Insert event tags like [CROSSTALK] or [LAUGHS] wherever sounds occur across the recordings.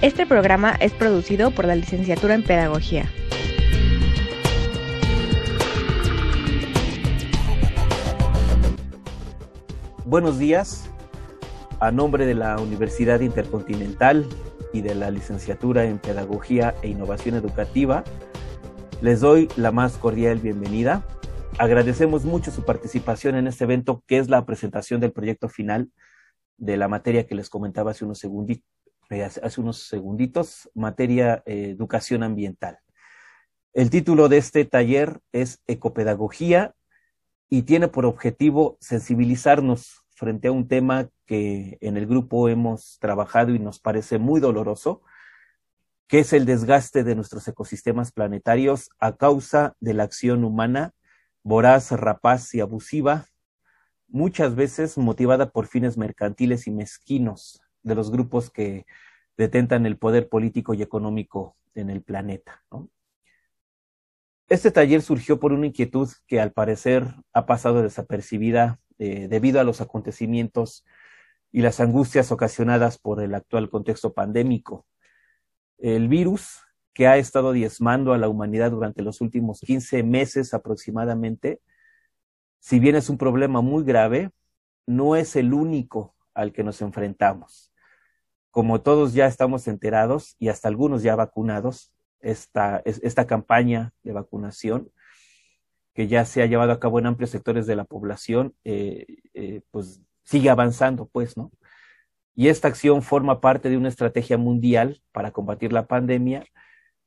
Este programa es producido por la licenciatura en Pedagogía. Buenos días. A nombre de la Universidad Intercontinental y de la licenciatura en Pedagogía e Innovación Educativa, les doy la más cordial bienvenida. Agradecemos mucho su participación en este evento que es la presentación del proyecto final de la materia que les comentaba hace unos, eh, hace unos segunditos, materia eh, educación ambiental. El título de este taller es Ecopedagogía y tiene por objetivo sensibilizarnos frente a un tema que en el grupo hemos trabajado y nos parece muy doloroso, que es el desgaste de nuestros ecosistemas planetarios a causa de la acción humana voraz, rapaz y abusiva, muchas veces motivada por fines mercantiles y mezquinos de los grupos que detentan el poder político y económico en el planeta. Este taller surgió por una inquietud que al parecer ha pasado desapercibida eh, debido a los acontecimientos y las angustias ocasionadas por el actual contexto pandémico el virus que ha estado diezmando a la humanidad durante los últimos 15 meses aproximadamente, si bien es un problema muy grave, no es el único al que nos enfrentamos. Como todos ya estamos enterados y hasta algunos ya vacunados, esta, esta campaña de vacunación que ya se ha llevado a cabo en amplios sectores de la población, eh, eh, pues sigue avanzando, pues, ¿no? Y esta acción forma parte de una estrategia mundial para combatir la pandemia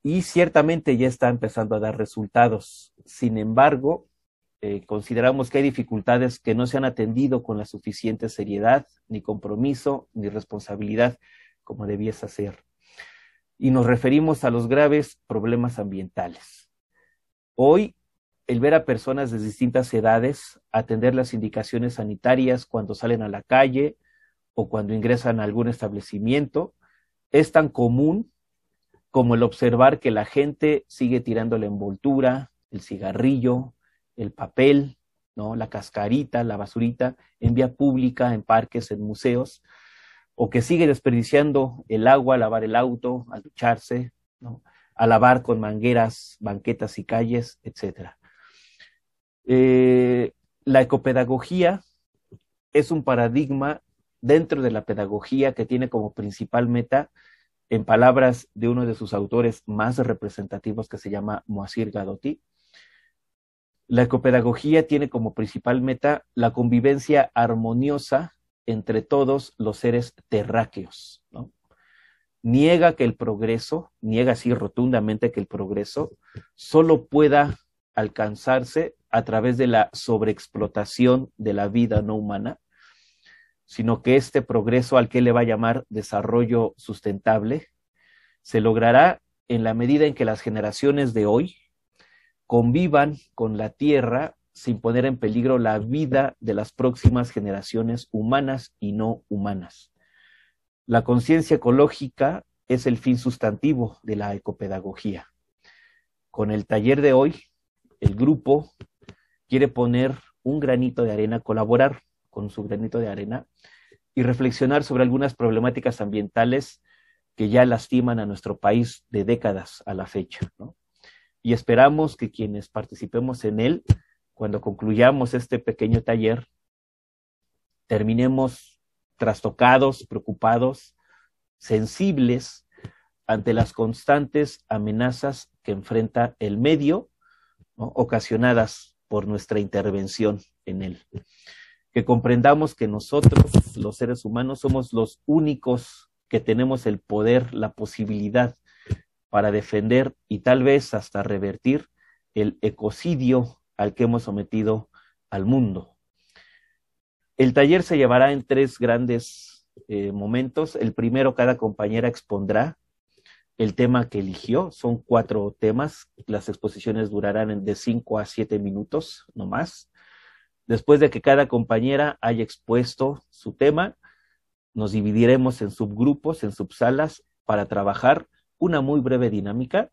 y ciertamente ya está empezando a dar resultados. Sin embargo, eh, consideramos que hay dificultades que no se han atendido con la suficiente seriedad, ni compromiso, ni responsabilidad como debiese ser. Y nos referimos a los graves problemas ambientales. Hoy, el ver a personas de distintas edades atender las indicaciones sanitarias cuando salen a la calle, o cuando ingresan a algún establecimiento, es tan común como el observar que la gente sigue tirando la envoltura, el cigarrillo, el papel, ¿no? la cascarita, la basurita en vía pública, en parques, en museos, o que sigue desperdiciando el agua a lavar el auto, a ducharse, ¿no? a lavar con mangueras, banquetas y calles, etc. Eh, la ecopedagogía es un paradigma dentro de la pedagogía que tiene como principal meta, en palabras de uno de sus autores más representativos que se llama Moacir Gadotti, la ecopedagogía tiene como principal meta la convivencia armoniosa entre todos los seres terráqueos. Niega que el progreso, niega así rotundamente que el progreso solo pueda alcanzarse a través de la sobreexplotación de la vida no humana sino que este progreso al que le va a llamar desarrollo sustentable se logrará en la medida en que las generaciones de hoy convivan con la Tierra sin poner en peligro la vida de las próximas generaciones humanas y no humanas. La conciencia ecológica es el fin sustantivo de la ecopedagogía. Con el taller de hoy, el grupo quiere poner un granito de arena, colaborar con su granito de arena y reflexionar sobre algunas problemáticas ambientales que ya lastiman a nuestro país de décadas a la fecha. Y esperamos que quienes participemos en él, cuando concluyamos este pequeño taller, terminemos trastocados, preocupados, sensibles ante las constantes amenazas que enfrenta el medio, ocasionadas por nuestra intervención en él. Que comprendamos que nosotros, los seres humanos, somos los únicos que tenemos el poder, la posibilidad para defender y tal vez hasta revertir el ecocidio al que hemos sometido al mundo. El taller se llevará en tres grandes eh, momentos. El primero, cada compañera expondrá el tema que eligió. Son cuatro temas. Las exposiciones durarán de cinco a siete minutos, no más. Después de que cada compañera haya expuesto su tema, nos dividiremos en subgrupos, en subsalas, para trabajar una muy breve dinámica.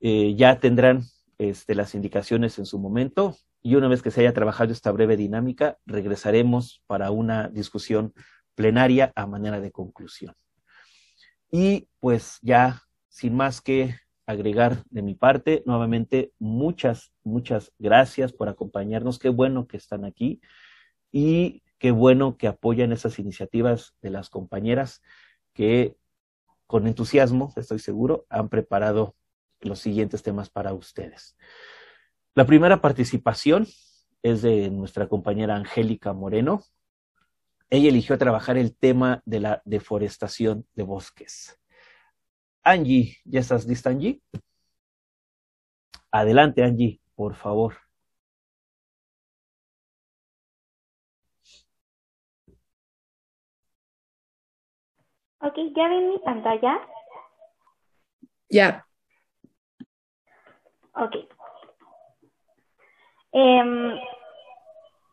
Eh, ya tendrán este, las indicaciones en su momento y una vez que se haya trabajado esta breve dinámica, regresaremos para una discusión plenaria a manera de conclusión. Y pues ya, sin más que agregar de mi parte, nuevamente muchas, muchas gracias por acompañarnos. Qué bueno que están aquí y qué bueno que apoyan esas iniciativas de las compañeras que con entusiasmo, estoy seguro, han preparado los siguientes temas para ustedes. La primera participación es de nuestra compañera Angélica Moreno, ella eligió trabajar el tema de la deforestación de bosques. Angie, ¿ya estás lista, Angie? Adelante, Angie, por favor. Ok, ¿ya ven mi pantalla? Ya. Ok. Em,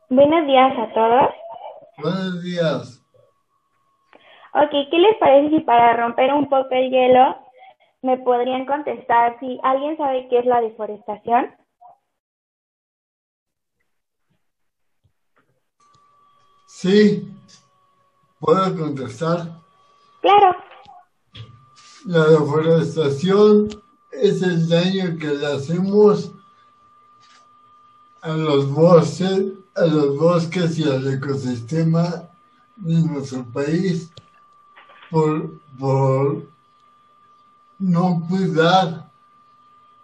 buenos días a todos. Buenos días. Ok, ¿qué les parece si para romper un poco el hielo me podrían contestar si alguien sabe qué es la deforestación? Sí, puedo contestar. Claro. La deforestación es el daño que le hacemos a los bosques a los bosques y al ecosistema de nuestro país por, por no cuidar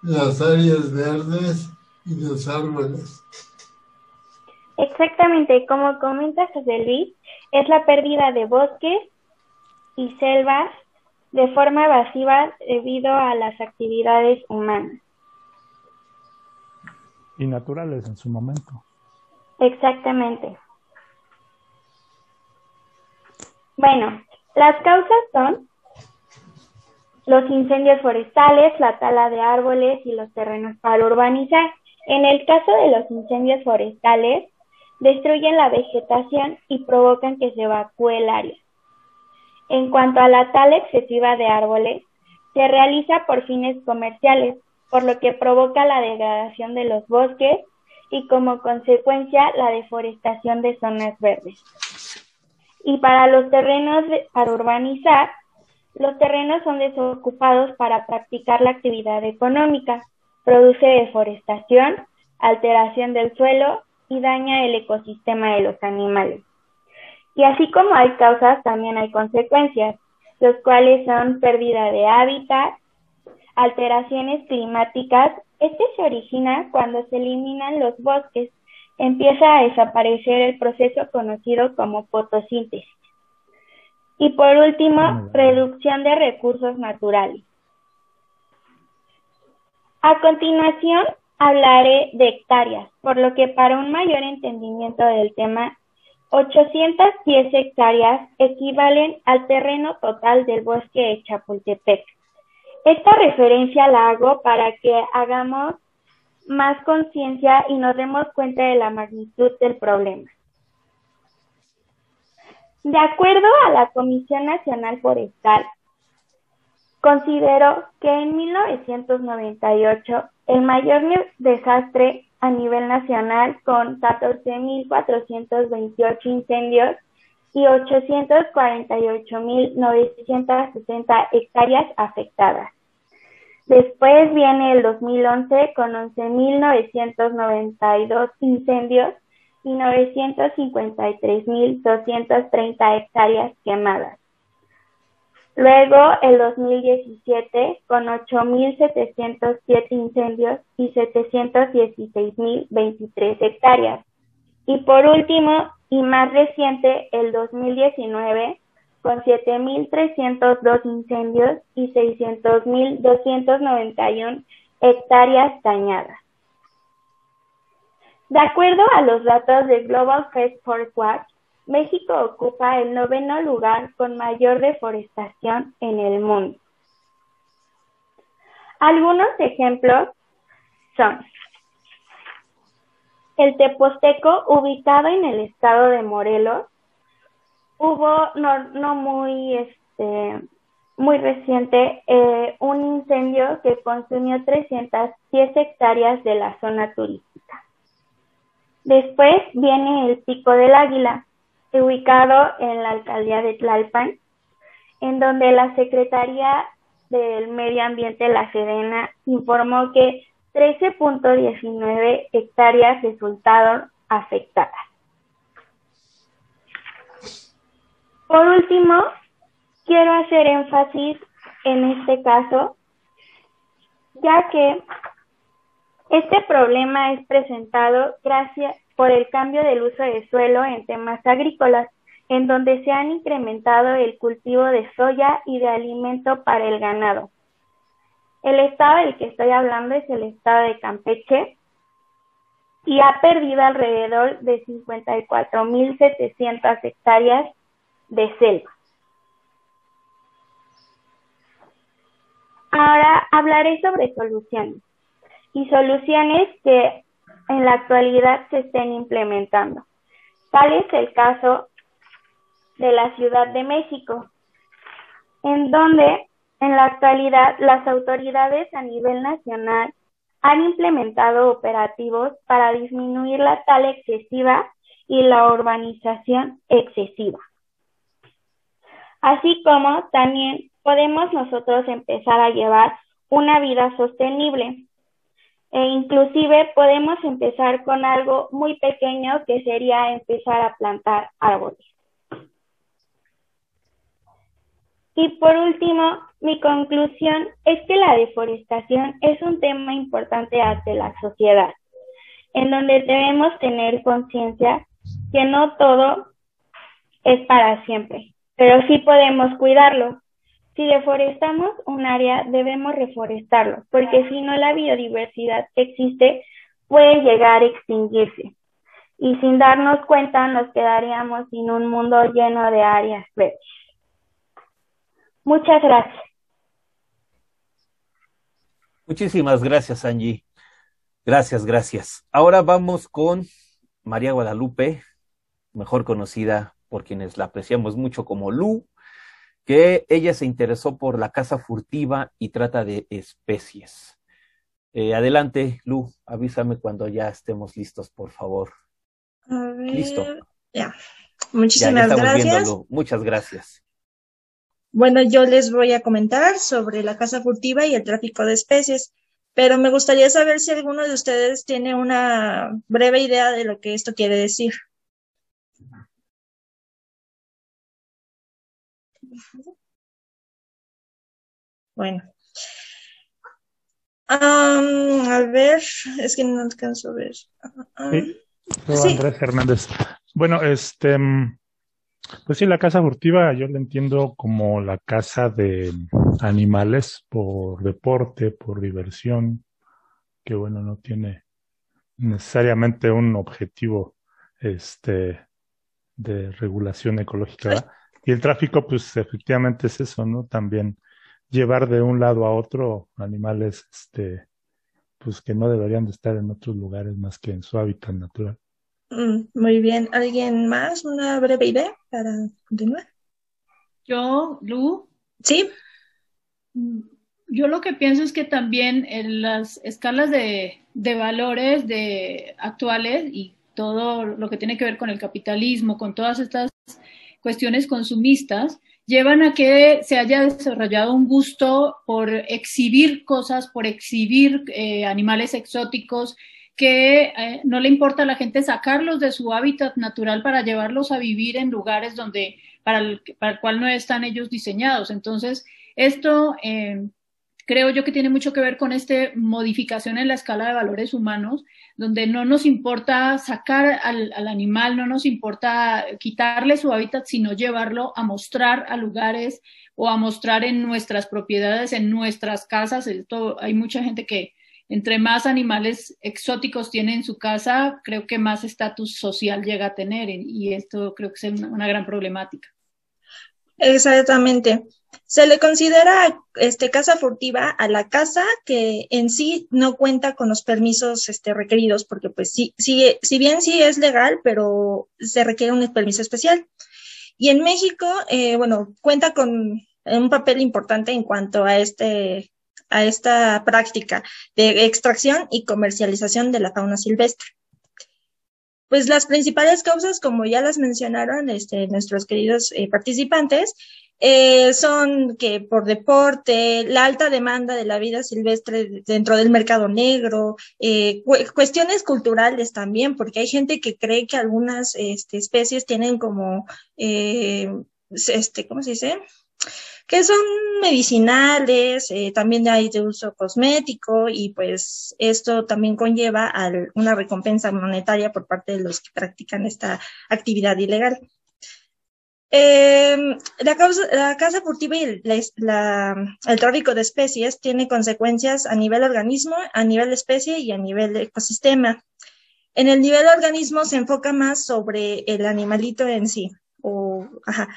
las áreas verdes y los árboles. Exactamente, como comenta José Luis, es la pérdida de bosques y selvas de forma evasiva debido a las actividades humanas. Y naturales en su momento. Exactamente. Bueno, las causas son los incendios forestales, la tala de árboles y los terrenos para urbanizar. En el caso de los incendios forestales, destruyen la vegetación y provocan que se evacúe el área. En cuanto a la tala excesiva de árboles, se realiza por fines comerciales, por lo que provoca la degradación de los bosques y como consecuencia la deforestación de zonas verdes. Y para los terrenos para urbanizar, los terrenos son desocupados para practicar la actividad económica, produce deforestación, alteración del suelo y daña el ecosistema de los animales. Y así como hay causas, también hay consecuencias, los cuales son pérdida de hábitat, alteraciones climáticas este se origina cuando se eliminan los bosques, empieza a desaparecer el proceso conocido como fotosíntesis. Y por último, reducción de recursos naturales. A continuación, hablaré de hectáreas, por lo que para un mayor entendimiento del tema, 810 hectáreas equivalen al terreno total del bosque de Chapultepec. Esta referencia la hago para que hagamos más conciencia y nos demos cuenta de la magnitud del problema. De acuerdo a la Comisión Nacional Forestal, considero que en 1998 el mayor desastre a nivel nacional con 14.428 incendios y 848.960 hectáreas afectadas. Después viene el 2011 con 11.992 incendios y 953.230 hectáreas quemadas. Luego el 2017 con 8.707 incendios y 716.023 hectáreas. Y por último, y más reciente, el 2019, con 7.302 incendios y 600.291 hectáreas dañadas. De acuerdo a los datos de Global First Forest Watch, México ocupa el noveno lugar con mayor deforestación en el mundo. Algunos ejemplos son el Teposteco, ubicado en el estado de Morelos, hubo no, muy este muy reciente eh, un incendio que consumió 310 hectáreas de la zona turística. Después viene el Pico del Águila, ubicado en la alcaldía de Tlalpan, en donde la Secretaría del Medio Ambiente, La Serena, informó que 13.19 hectáreas resultaron afectadas. Por último, quiero hacer énfasis en este caso, ya que este problema es presentado gracias por el cambio del uso de suelo en temas agrícolas, en donde se han incrementado el cultivo de soya y de alimento para el ganado. El estado del que estoy hablando es el estado de Campeche y ha perdido alrededor de 54.700 hectáreas de selva. Ahora hablaré sobre soluciones y soluciones que en la actualidad se estén implementando. Tal es el caso de la Ciudad de México, en donde en la actualidad las autoridades a nivel nacional han implementado operativos para disminuir la tala excesiva y la urbanización excesiva. Así como también podemos nosotros empezar a llevar una vida sostenible. E inclusive podemos empezar con algo muy pequeño que sería empezar a plantar árboles. Y por último, mi conclusión es que la deforestación es un tema importante ante la sociedad, en donde debemos tener conciencia que no todo es para siempre, pero sí podemos cuidarlo si deforestamos un área, debemos reforestarlo, porque si no la biodiversidad que existe puede llegar a extinguirse. Y sin darnos cuenta nos quedaríamos sin un mundo lleno de áreas verdes. Muchas gracias. Muchísimas gracias, Angie. Gracias, gracias. Ahora vamos con María Guadalupe, mejor conocida por quienes la apreciamos mucho como Lu, que ella se interesó por la caza furtiva y trata de especies. Eh, adelante, Lu, avísame cuando ya estemos listos, por favor. Listo. Ya. Muchísimas gracias. Muchas gracias. Bueno, yo les voy a comentar sobre la caza furtiva y el tráfico de especies, pero me gustaría saber si alguno de ustedes tiene una breve idea de lo que esto quiere decir. Bueno. a ver, es que no alcanzo a ver. sí, Andrés Hernández. Bueno, este, pues sí, la casa furtiva yo la entiendo como la casa de animales por deporte, por diversión, que bueno, no tiene necesariamente un objetivo este de regulación ecológica. Y el tráfico, pues efectivamente es eso, ¿no? También llevar de un lado a otro animales, este, pues que no deberían de estar en otros lugares más que en su hábitat natural. Mm, muy bien. ¿Alguien más? ¿Una breve idea para continuar? Yo, Lu. Sí. Yo lo que pienso es que también en las escalas de, de valores de actuales y todo lo que tiene que ver con el capitalismo, con todas estas cuestiones consumistas, llevan a que se haya desarrollado un gusto por exhibir cosas, por exhibir eh, animales exóticos, que eh, no le importa a la gente sacarlos de su hábitat natural para llevarlos a vivir en lugares donde para el, para el cual no están ellos diseñados. Entonces, esto eh, creo yo que tiene mucho que ver con esta modificación en la escala de valores humanos, donde no nos importa sacar al, animal, no nos importa quitarle su hábitat, sino llevarlo a mostrar a lugares o a mostrar en nuestras propiedades, en nuestras casas. Esto, hay mucha gente que entre más animales exóticos tiene en su casa, creo que más estatus social llega a tener y esto creo que es una gran problemática. Exactamente. Se le considera este, casa furtiva a la casa que en sí no cuenta con los permisos este, requeridos, porque pues sí, sí, si bien sí es legal, pero se requiere un permiso especial. Y en México, eh, bueno, cuenta con un papel importante en cuanto a este a esta práctica de extracción y comercialización de la fauna silvestre. Pues las principales causas, como ya las mencionaron este, nuestros queridos eh, participantes, eh, son que por deporte, la alta demanda de la vida silvestre dentro del mercado negro, eh, cuestiones culturales también, porque hay gente que cree que algunas este, especies tienen como, eh, este, ¿cómo se dice? que son medicinales, eh, también hay de uso cosmético y pues esto también conlleva a una recompensa monetaria por parte de los que practican esta actividad ilegal. Em, la, causa, la caza furtiva y el tráfico de especies tiene consecuencias a nivel organismo, a nivel especie y a nivel ecosistema. En el nivel organismo se enfoca más sobre el animalito en sí, o, ajá,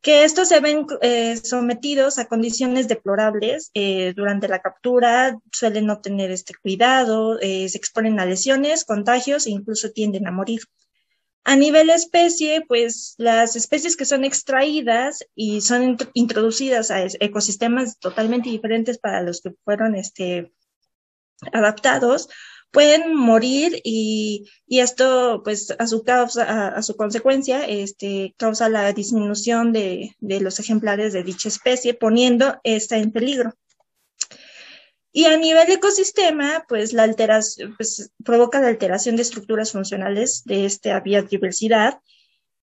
que estos se ven eh, sometidos a condiciones deplorables eh, durante la captura, suelen no tener este cuidado, eh, se exponen a lesiones, contagios e incluso tienden a morir. A nivel especie, pues las especies que son extraídas y son introducidas a ecosistemas totalmente diferentes para los que fueron este, adaptados, pueden morir y, y esto, pues, a su causa, a, su consecuencia, este, causa la disminución de, de los ejemplares de dicha especie, poniendo esta en peligro. Y a nivel ecosistema, pues la alteración, pues, provoca la alteración de estructuras funcionales de esta biodiversidad.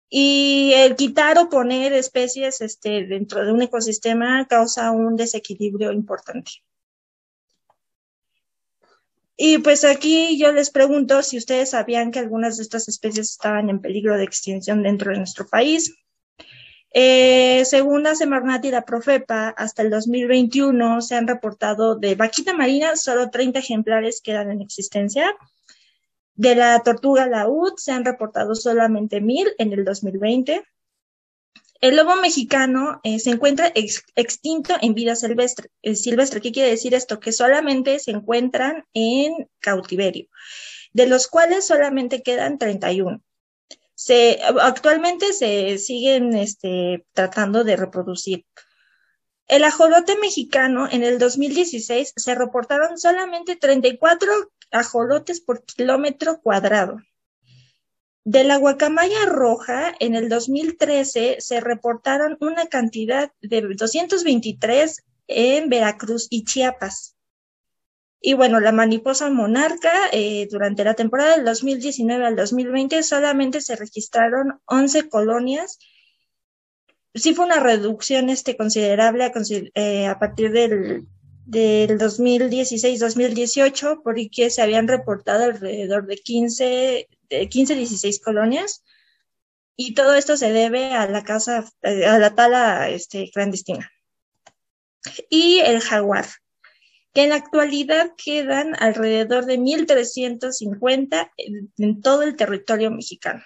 Y el quitar o poner especies este, dentro de un ecosistema causa un desequilibrio importante. Y pues aquí yo les pregunto si ustedes sabían que algunas de estas especies estaban en peligro de extinción dentro de nuestro país. Eh, según la Semarnat y la Profepa, hasta el 2021 se han reportado de vaquita marina, solo 30 ejemplares quedan en existencia. De la tortuga laúd se han reportado solamente 1000 en el 2020. El lobo mexicano eh, se encuentra extinto en vida. Eh, silvestre. ¿Qué quiere decir esto? Que solamente se encuentran en cautiverio, de los cuales solamente quedan 31. Se, actualmente se siguen este, tratando de reproducir. El ajolote mexicano en el 2016 se reportaron solamente 34 ajolotes por kilómetro cuadrado. De la guacamaya roja, en el 2013 se reportaron una cantidad de 223 en Veracruz y Chiapas. Y bueno, la mariposa monarca, eh, durante la temporada del 2019 al 2020 solamente se registraron 11 colonias. Sí fue una reducción este, considerable a, eh, partir del, del 2016-2018, porque se habían reportado alrededor de 15 15, 16 colonias. Y todo esto se debe a la casa, eh, a la tala este, clandestina. Y el jaguar, que en la actualidad quedan alrededor de 1.350 en todo el territorio mexicano.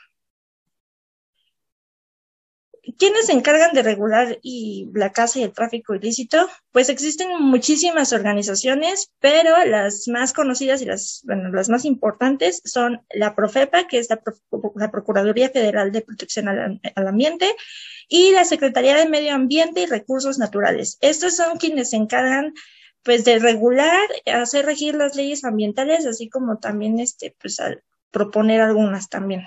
¿Quiénes se encargan de regular y la caza y el tráfico ilícito? Pues existen muchísimas organizaciones, pero las más conocidas y las, bueno, las más importantes son la Profepa, que es la, Procuraduría Federal de Protección al, Ambiente, y la Secretaría de Medio Ambiente y Recursos Naturales. Estos son quienes se encargan pues de regular, hacer regir las leyes ambientales, así como también este, pues, proponer algunas también.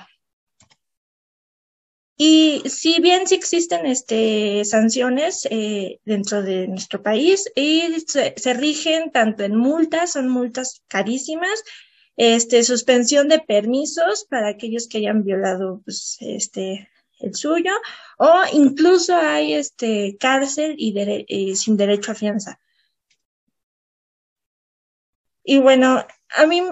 Y si bien sí existen este, sanciones eh, dentro de nuestro país y se, rigen tanto en multas, son multas carísimas, este, suspensión de permisos para aquellos que hayan violado pues, este, el suyo, o incluso hay este, cárcel y, y sin derecho a fianza. Y bueno, a mí,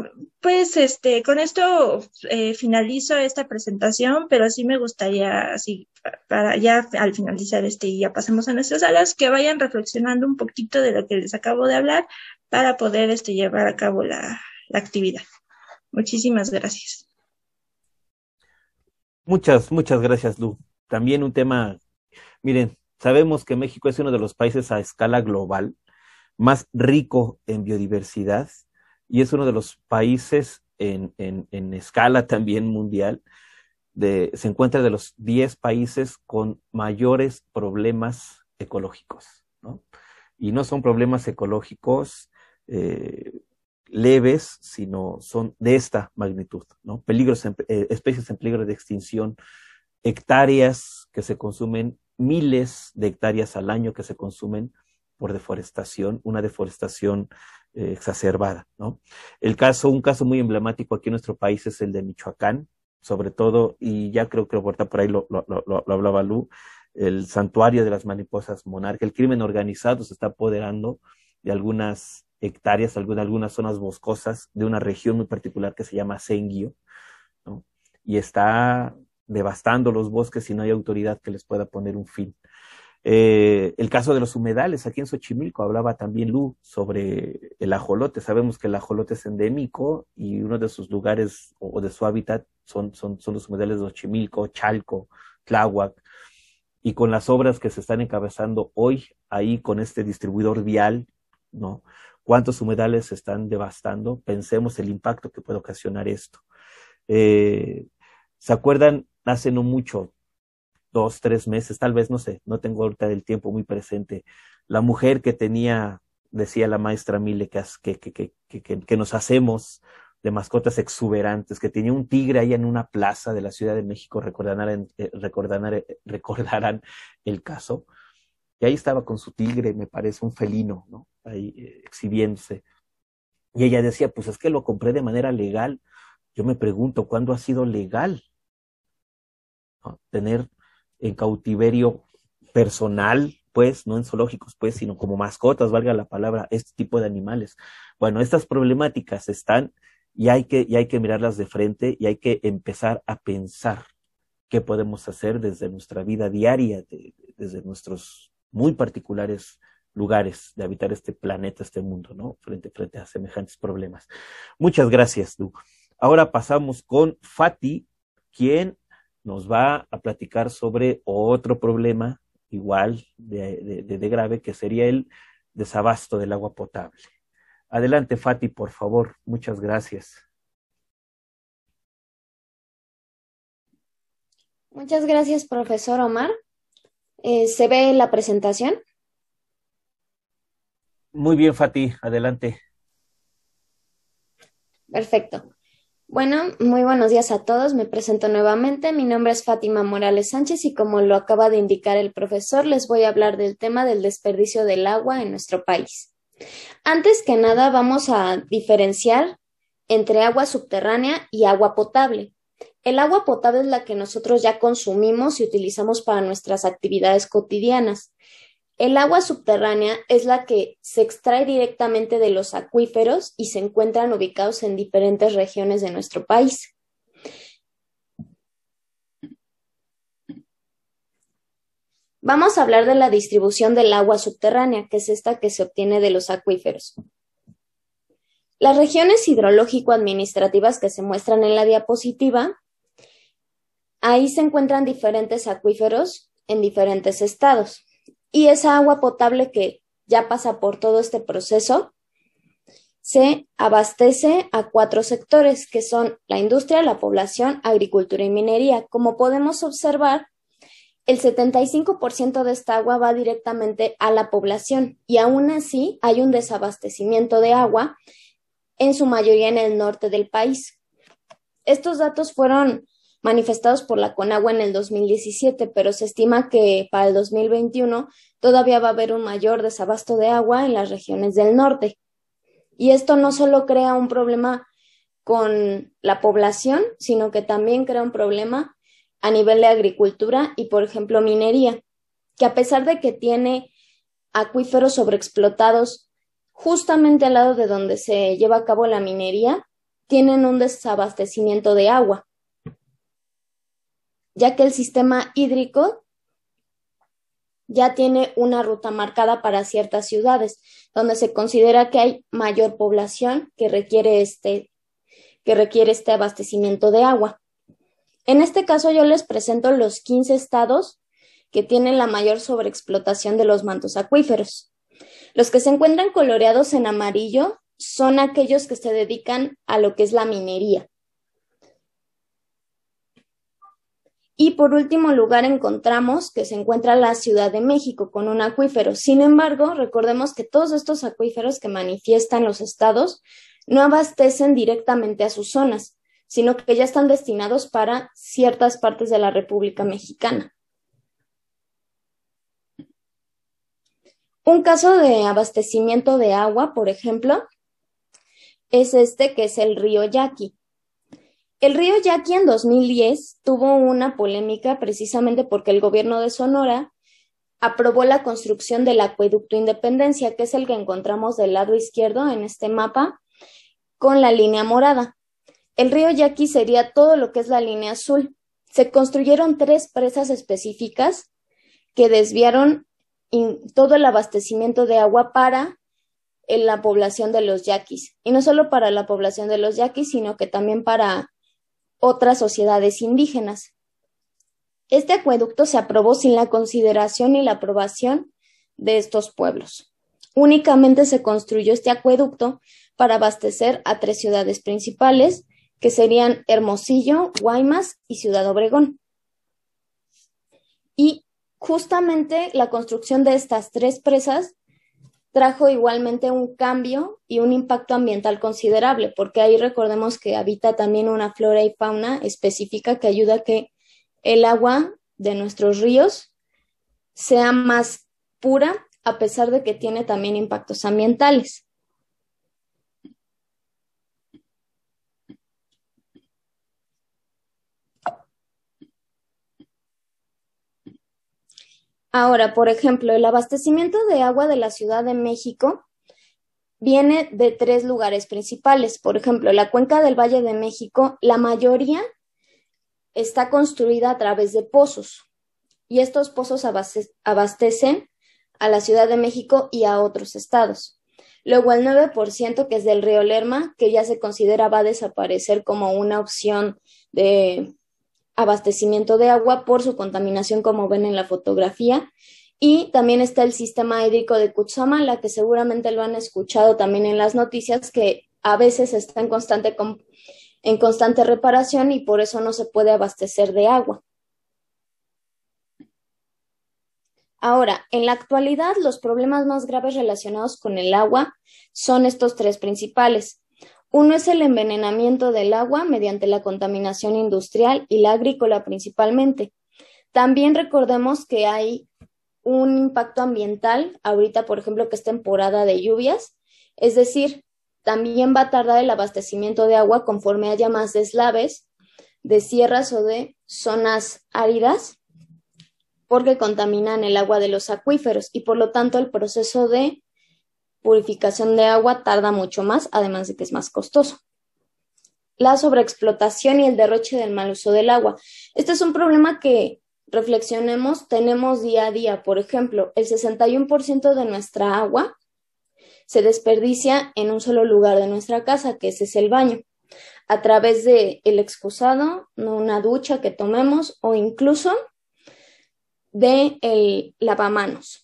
pues, este, con esto eh, finalizo esta presentación, pero sí me gustaría, así, para ya al finalizar este y ya pasemos a nuestras salas, que vayan reflexionando un poquito de lo que les acabo de hablar para poder este, llevar a cabo la, la actividad. Muchísimas gracias. Muchas, muchas gracias, Lu. También un tema, miren, Sabemos que México es uno de los países a escala global más rico en biodiversidad y es uno de los países en, en, escala también mundial. De, se encuentra de los 10 países con mayores problemas ecológicos. ¿no? Y no son problemas ecológicos eh, leves, sino son de esta magnitud, ¿no? Peligros, eh, especies en peligro de extinción, hectáreas que se consumen, miles de hectáreas al año que se consumen por deforestación, una deforestación eh, exacerbada, ¿no? El caso, un caso muy emblemático aquí en nuestro país es el de Michoacán, sobre todo, y ya creo que por ahí lo, lo, lo, hablaba Lu, el santuario de las mariposas monarca. El crimen organizado se está apoderando de algunas hectáreas, algunas zonas boscosas de una región muy particular que se llama Senguio, ¿no? y está devastando los bosques y no hay autoridad que les pueda poner un fin. Eh, el caso de los humedales, aquí en Xochimilco hablaba también Lu sobre el ajolote. Sabemos que el ajolote es endémico y uno de sus lugares o de su hábitat son, son, son los humedales de Xochimilco, Chalco, Tláhuac. Y con las obras que se están encabezando hoy ahí con este distribuidor vial, ¿no? ¿Cuántos humedales se están devastando? Pensemos el impacto que puede ocasionar esto. Eh, ¿Se acuerdan? Hace no mucho, dos, tres meses, tal vez, no sé, no tengo ahorita el tiempo muy presente. La mujer que tenía, decía la maestra Mile, que, que, que, que, nos hacemos de mascotas exuberantes, que tenía un tigre ahí en una plaza de la Ciudad de México, recordarán, eh, recordarán, eh, recordarán el caso. Y ahí estaba con su tigre, me parece un felino, ¿no? Ahí eh, exhibiéndose. Y ella decía, pues es que lo compré de manera legal. Yo me pregunto, ¿cuándo ha sido legal? Tener en cautiverio personal, pues, no en zoológicos, pues, sino como mascotas, valga la palabra, este tipo de animales. Bueno, estas problemáticas están y hay que, y hay que mirarlas de frente y hay que empezar a pensar qué podemos hacer desde nuestra vida diaria, desde nuestros muy particulares lugares de habitar este planeta, este mundo, ¿no? Frente, a semejantes problemas. Muchas gracias, Lu. Ahora pasamos con Fati, quien nos va a platicar sobre otro problema igual de, de, de, grave, que sería el desabasto del agua potable. Adelante, Fati, por favor. Muchas gracias. Muchas gracias, profesor Omar. Eh, ¿Se ve la presentación? Muy bien, Fati. Adelante. Perfecto. Bueno, muy buenos días a todos. Me presento nuevamente. Mi nombre es Fátima Morales Sánchez y como lo acaba de indicar el profesor, les voy a hablar del tema del desperdicio del agua en nuestro país. Antes que nada, vamos a diferenciar entre agua subterránea y agua potable. El agua potable es la que nosotros ya consumimos y utilizamos para nuestras actividades cotidianas. El agua subterránea es la que se extrae directamente de los acuíferos y se encuentran ubicados en diferentes regiones de nuestro país. Vamos a hablar de la distribución del agua subterránea, que es esta que se obtiene de los acuíferos. Las regiones hidrológico-administrativas que se muestran en la diapositiva, ahí se encuentran diferentes acuíferos en diferentes estados y esa agua potable que ya pasa por todo este proceso se abastece a cuatro sectores que son la industria, la población, agricultura y minería. Como podemos observar, el 75% de esta agua va directamente a la población y aún así hay un desabastecimiento de agua en su mayoría en el norte del país. Estos datos fueron manifestados por la Conagua en el 2017, pero se estima que para el 2021 todavía va a haber un mayor desabasto de agua en las regiones del norte. Y esto no solo crea un problema con la población, sino que también crea un problema a nivel de agricultura y, por ejemplo, minería, que a pesar de que tiene acuíferos sobreexplotados justamente al lado de donde se lleva a cabo la minería, tienen un desabastecimiento de agua ya que el sistema hídrico ya tiene una ruta marcada para ciertas ciudades, donde se considera que hay mayor población que requiere este, que requiere este abastecimiento de agua. En este caso yo les presento los 15 estados que tienen la mayor sobreexplotación de los mantos acuíferos. Los que se encuentran coloreados en amarillo son aquellos que se dedican a lo que es la minería. Y por último lugar encontramos que se encuentra la Ciudad de México con un acuífero. Sin embargo, recordemos que todos estos acuíferos que manifiestan los estados no abastecen directamente a sus zonas, sino que ya están destinados para ciertas partes de la República Mexicana. Un caso de abastecimiento de agua, por ejemplo, es este que es el río Yaqui. El río Yaqui en 2010 tuvo una polémica precisamente porque el gobierno de Sonora aprobó la construcción del acueducto Independencia, que es el que encontramos del lado izquierdo en este mapa, con la línea morada. El río Yaqui sería todo lo que es la línea azul. Se construyeron tres presas específicas que desviaron todo el abastecimiento de agua para en la población de los yaquis. Y no solo para la población de los yaquis, sino que también para otras sociedades indígenas. Este acueducto se aprobó sin la consideración y la aprobación de estos pueblos. Únicamente se construyó este acueducto para abastecer a tres ciudades principales, que serían Hermosillo, Guaymas y Ciudad Obregón. Y justamente la construcción de estas tres presas trajo igualmente un cambio y un impacto ambiental considerable, porque ahí recordemos que habita también una flora y fauna específica que ayuda a que el agua de nuestros ríos sea más pura, a pesar de que tiene también impactos ambientales. Ahora, por ejemplo, el abastecimiento de agua de la Ciudad de México viene de tres lugares principales. Por ejemplo, la cuenca del Valle de México, la mayoría está construida a través de pozos y estos pozos abastecen a la Ciudad de México y a otros estados. Luego el 9% que es del río Lerma, que ya se considera va a desaparecer como una opción de abastecimiento de agua por su contaminación, como ven en la fotografía. Y también está el sistema hídrico de la que seguramente lo han escuchado también en las noticias, que a veces está en constante, en constante reparación y por eso no se puede abastecer de agua. Ahora, en la actualidad, los problemas más graves relacionados con el agua son estos tres principales. Uno es el envenenamiento del agua mediante la contaminación industrial y la agrícola principalmente. También recordemos que hay un impacto ambiental, ahorita por ejemplo que es temporada de lluvias, es decir, también va a tardar el abastecimiento de agua conforme haya más deslaves de sierras o de zonas áridas, porque contaminan el agua de los acuíferos y por lo tanto el proceso de purificación de agua tarda mucho más, además de que es más costoso. La sobreexplotación y el derroche del mal uso del agua. Este es un problema que reflexionemos, tenemos día a día. Por ejemplo, el 61% de nuestra agua se desperdicia en un solo lugar de nuestra casa, que ese es el baño, a través de el excusado, una ducha que tomemos o incluso de el lavamanos.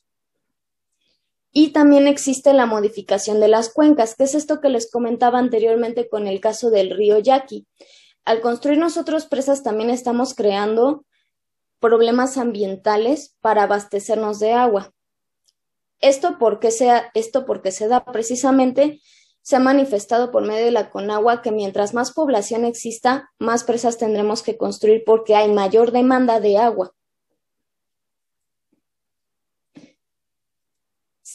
Y también existe la modificación de las cuencas, que es esto que les comentaba anteriormente con el caso del río Yaqui. Al construir nosotros presas también estamos creando problemas ambientales para abastecernos de agua. Esto porque, esto porque se da precisamente, se ha manifestado por medio de la Conagua que mientras más población exista, más presas tendremos que construir porque hay mayor demanda de agua.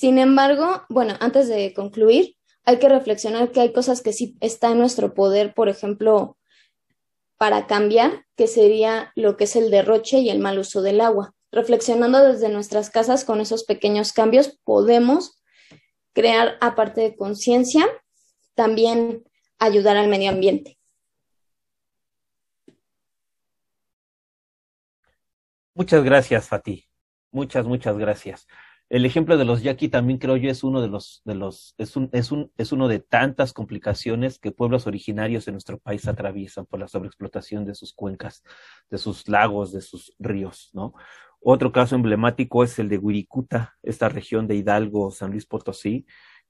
Sin embargo, bueno, antes de concluir, hay que reflexionar que hay cosas que sí está en nuestro poder, por ejemplo, para cambiar, que sería lo que es el derroche y el mal uso del agua. Reflexionando desde nuestras casas con esos pequeños cambios, podemos crear, aparte de conciencia, también ayudar al medio ambiente. Muchas gracias, Fati. Muchas, muchas gracias. El ejemplo de los yaqui también creo yo es uno de los, de los, es un, es un, es uno de tantas complicaciones que pueblos originarios en nuestro país atraviesan por la sobreexplotación de sus cuencas, de sus lagos, de sus ríos, ¿no? Otro caso emblemático es el de Huiricuta, esta región de Hidalgo, San Luis Potosí,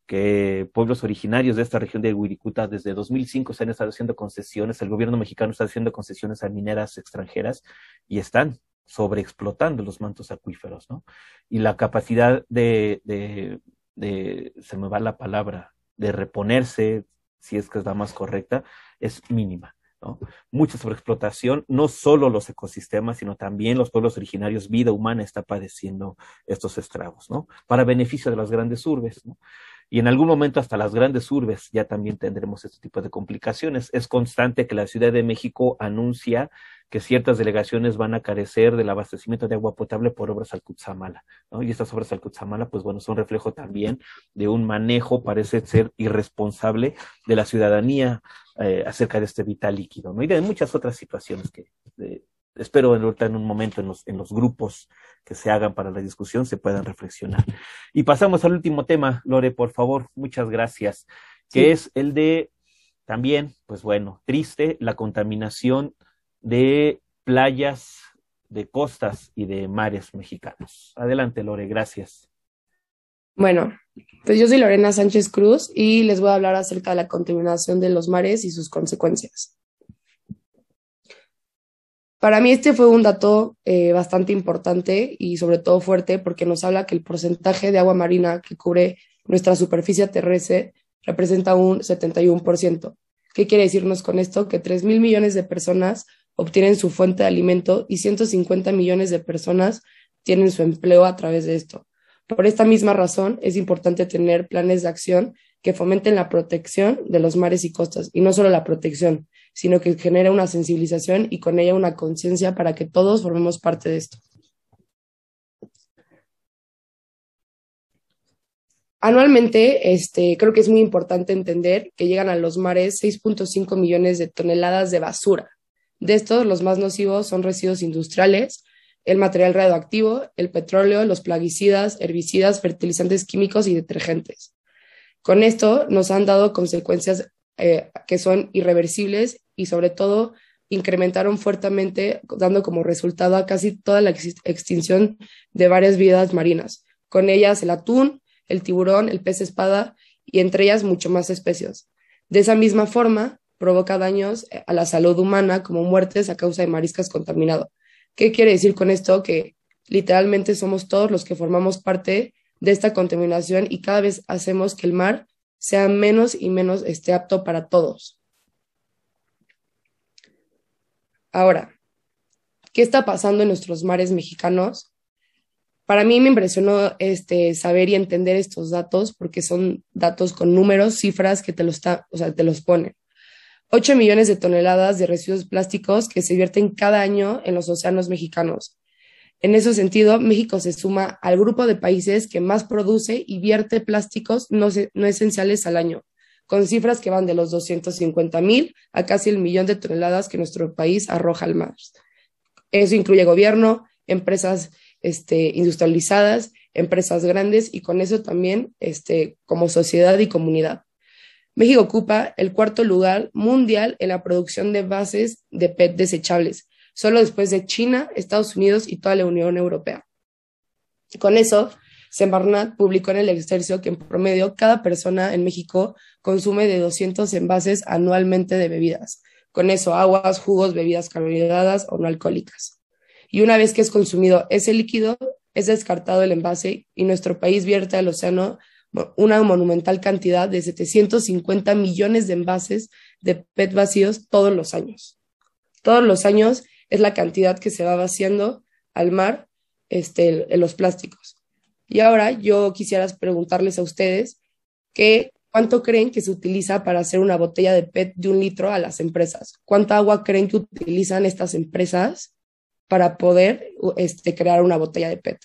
que pueblos originarios de esta región de Huiricuta desde 2005 se han estado haciendo concesiones, el gobierno mexicano está haciendo concesiones a mineras extranjeras y están sobreexplotando los mantos acuíferos, ¿no? Y la capacidad de, de, de, se me va la palabra, de reponerse, si es que es la más correcta, es mínima. ¿no? Mucha sobreexplotación, no solo los ecosistemas, sino también los pueblos originarios, vida humana está padeciendo estos estragos, ¿no? Para beneficio de las grandes urbes, ¿no? Y en algún momento hasta las grandes urbes ya también tendremos este tipo de complicaciones. Es constante que la Ciudad de México anuncia que ciertas delegaciones van a carecer del abastecimiento de agua potable por obras al Cutzamala, ¿no? Y estas obras al Cutzamala, pues bueno, son reflejo también de un manejo, parece ser irresponsable de la ciudadanía eh, acerca de este vital líquido, ¿no? Y de muchas otras situaciones que espero ahorita en un momento en los, en los grupos que se hagan para la discusión se puedan reflexionar. Y pasamos al último tema, Lore, por favor, muchas gracias, que es el de también, pues bueno, triste, la contaminación de playas, de costas y de mares mexicanos. Adelante, Lore, gracias. Bueno, pues yo soy Lorena Sánchez Cruz y les voy a hablar acerca de la contaminación de los mares y sus consecuencias. Para mí este fue un dato eh, bastante importante y sobre todo fuerte porque nos habla que el porcentaje de agua marina que cubre nuestra superficie terrestre representa un 71%. ¿Qué quiere decirnos con esto? Que 3 mil millones de personas obtienen su fuente de alimento y 150 millones de personas tienen su empleo a través de esto. Por esta misma razón, es importante tener planes de acción que fomenten la protección de los mares y costas, y no solo la protección, sino que genere una sensibilización y con ella una conciencia para que todos formemos parte de esto. Anualmente, este, creo que es muy importante entender que llegan a los mares 6.5 millones de toneladas de basura. De estos, los más nocivos son residuos industriales, el material radioactivo, el petróleo, los plaguicidas, herbicidas, fertilizantes químicos y detergentes. Con esto nos han dado consecuencias eh, que son irreversibles y sobre todo incrementaron fuertemente, dando como resultado a casi toda la extinción de varias vidas marinas, con ellas el atún, el tiburón, el pez espada y entre ellas mucho más especies. De esa misma forma, provoca daños a la salud humana como muertes a causa de mariscas contaminado. ¿Qué quiere decir con esto? Que literalmente somos todos los que formamos parte de esta contaminación y cada vez hacemos que el mar sea menos y menos esté apto para todos. Ahora, ¿qué está pasando en nuestros mares mexicanos? Para mí me impresionó este, saber y entender estos datos porque son datos con números, cifras que te los, o sea, te los ponen. 8 millones de toneladas de residuos plásticos que se vierten cada año en los océanos mexicanos. En ese sentido, México se suma al grupo de países que más produce y vierte plásticos no, esenciales al año con cifras que van de los 250 mil a casi el millón de toneladas que nuestro país arroja al mar. Eso incluye gobierno, empresas este, industrializadas, empresas grandes y con eso también este, como sociedad y comunidad. México ocupa el cuarto lugar mundial en la producción de bases de PET desechables, solo después de China, Estados Unidos y toda la Unión Europea. Con eso, Semarnat publicó en el exercio que en promedio cada persona en México consume de 200 envases anualmente de bebidas. Con eso, aguas, jugos, bebidas carbohidradas o no alcohólicas. Y una vez que es consumido ese líquido, es descartado el envase y nuestro país vierte al océano una monumental cantidad de 750 millones de envases de PET vacíos todos los años. Todos los años es la cantidad que se va vaciando al mar este, en los plásticos. Y ahora yo quisiera preguntarles a ustedes que, cuánto creen que se utiliza para hacer una botella de PET de un litro a las empresas. ¿Cuánta agua creen que utilizan estas empresas para poder este, crear una botella de PET?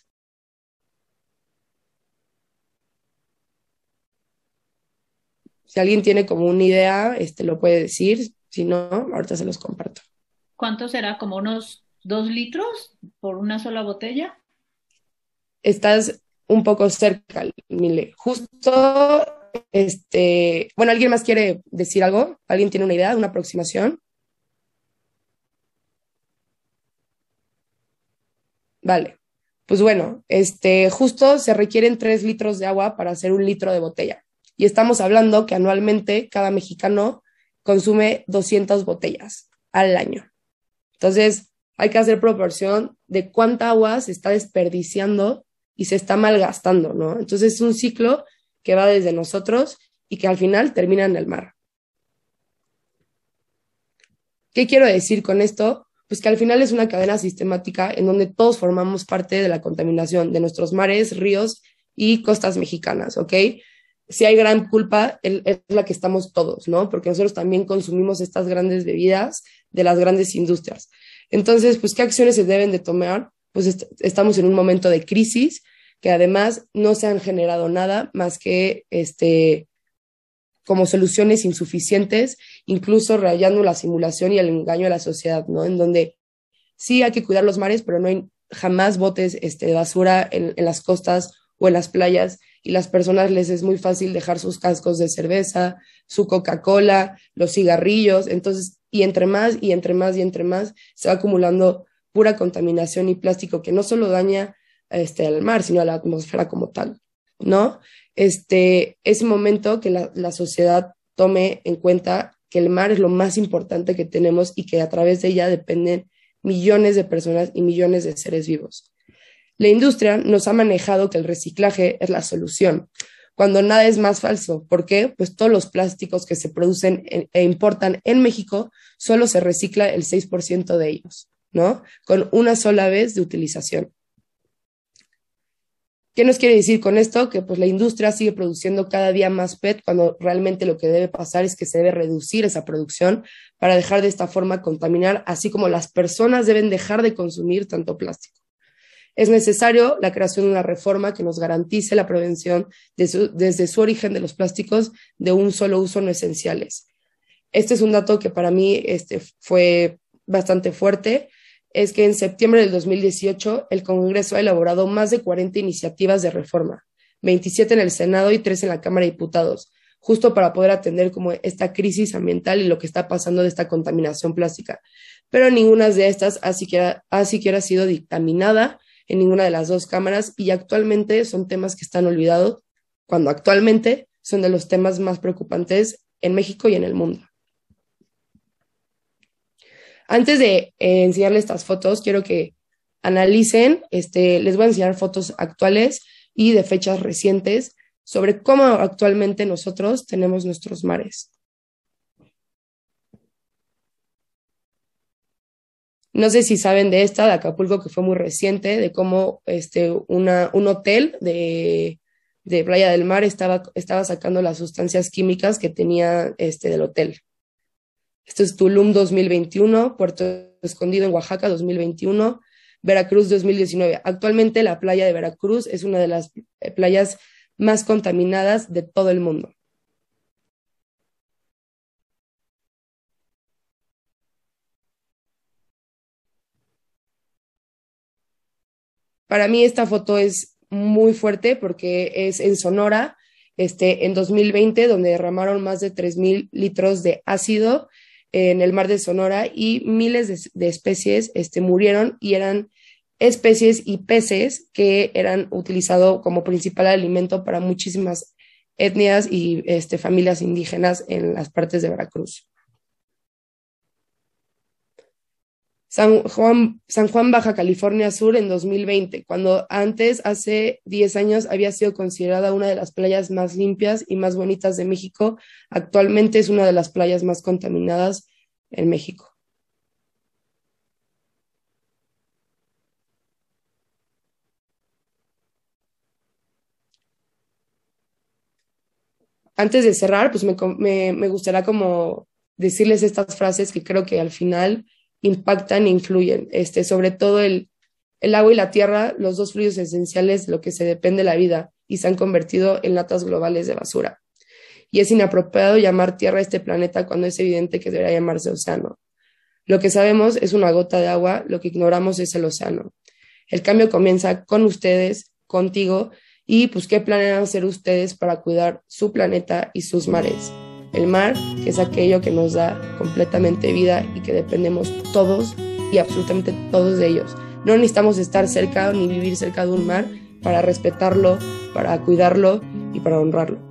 Si alguien tiene como una idea, este, lo puede decir. Si no, ahorita se los comparto. ¿Cuánto será? ¿Como unos dos litros por una sola botella? Estás un poco cerca, Mile. Justo, este, bueno, ¿alguien más quiere decir algo? ¿Alguien tiene una idea, una aproximación? Vale. Pues bueno, este, justo se requieren tres litros de agua para hacer un litro de botella. Y estamos hablando que anualmente cada mexicano consume 200 botellas al año. Entonces, hay que hacer proporción de cuánta agua se está desperdiciando y se está malgastando, ¿no? Entonces, es un ciclo que va desde nosotros y que al final termina en el mar. ¿Qué quiero decir con esto? Pues que al final es una cadena sistemática en donde todos formamos parte de la contaminación de nuestros mares, ríos y costas mexicanas, ¿ok? Si hay gran culpa, es la que estamos todos, ¿no? Porque nosotros también consumimos estas grandes bebidas de las grandes industrias. Entonces, pues, ¿qué acciones se deben de tomar? Pues estamos en un momento de crisis que además no se han generado nada más que este, como soluciones insuficientes, incluso rayando la simulación y el engaño a la sociedad, ¿no? En donde sí hay que cuidar los mares, pero no hay jamás botes este, de basura en, en las costas o en las playas y las personas les es muy fácil dejar sus cascos de cerveza, su Coca-Cola, los cigarrillos, entonces, y entre más y entre más y entre más se va acumulando pura contaminación y plástico que no solo daña este, al mar, sino a la atmósfera como tal, ¿no? este, es momento que la, la sociedad tome en cuenta que el mar es lo más importante que tenemos y que a través de ella dependen millones de personas y millones de seres vivos. La industria nos ha manejado que el reciclaje es la solución, cuando nada es más falso. ¿Por qué? Pues todos los plásticos que se producen e importan en México, solo se recicla el 6% de ellos, ¿no? Con una sola vez de utilización. ¿Qué nos quiere decir con esto? Que pues la industria sigue produciendo cada día más PET cuando realmente lo que debe pasar es que se debe reducir esa producción para dejar de esta forma contaminar, así como las personas deben dejar de consumir tanto plástico. Es necesario la creación de una reforma que nos garantice la prevención desde su origen de los plásticos de un solo uso no esenciales. Este es un dato que para mí este, fue bastante fuerte es que en septiembre del 2018 el Congreso ha elaborado más de 40 iniciativas de reforma, 27 en el Senado y 3 en la Cámara de Diputados, justo para poder atender como esta crisis ambiental y lo que está pasando de esta contaminación plástica. Pero ninguna de estas ha siquiera, ha siquiera sido dictaminada en ninguna de las dos cámaras y actualmente son temas que están olvidados, cuando actualmente son de los temas más preocupantes en México y en el mundo. Antes de eh, enseñarles estas fotos, quiero que analicen, este, les voy a enseñar fotos actuales y de fechas recientes sobre cómo actualmente nosotros tenemos nuestros mares. No sé si saben de esta, de Acapulco, que fue muy reciente, de cómo este, una, un hotel de, de, Playa del Mar estaba, estaba sacando las sustancias químicas que tenía este, del hotel. Esto es Tulum 2021, Puerto Escondido en Oaxaca 2021, Veracruz 2019. Actualmente la playa de Veracruz es una de las eh, playas más contaminadas de todo el mundo. Para mí esta foto es muy fuerte porque es en Sonora, este, en 2020, donde derramaron más de 3.000 litros de ácido en el mar de Sonora y miles de, especies este, murieron y eran especies y peces que eran utilizados como principal alimento para muchísimas etnias y este, familias indígenas en las partes de Veracruz. San Juan, San Juan, Baja California Sur en 2020, cuando antes, hace 10 años, había sido considerada una de las playas más limpias y más bonitas de México, actualmente es una de las playas más contaminadas en México. Antes de cerrar, pues me, gustaría como decirles estas frases que creo que al final impactan e influyen, este, sobre todo el, el agua y la tierra, los dos fluidos esenciales de lo que se depende la vida, y se han convertido en latas globales de basura. Y es inapropiado llamar tierra a este planeta cuando es evidente que debería llamarse océano. Lo que sabemos es una gota de agua, lo que ignoramos es el océano. El cambio comienza con ustedes, contigo, y pues qué planean hacer ustedes para cuidar su planeta y sus mares. El mar, que es aquello que nos da completamente vida y que dependemos todos y absolutamente todos de ellos. no necesitamos estar cerca ni vivir cerca de un mar para respetarlo, para cuidarlo y para honrarlo.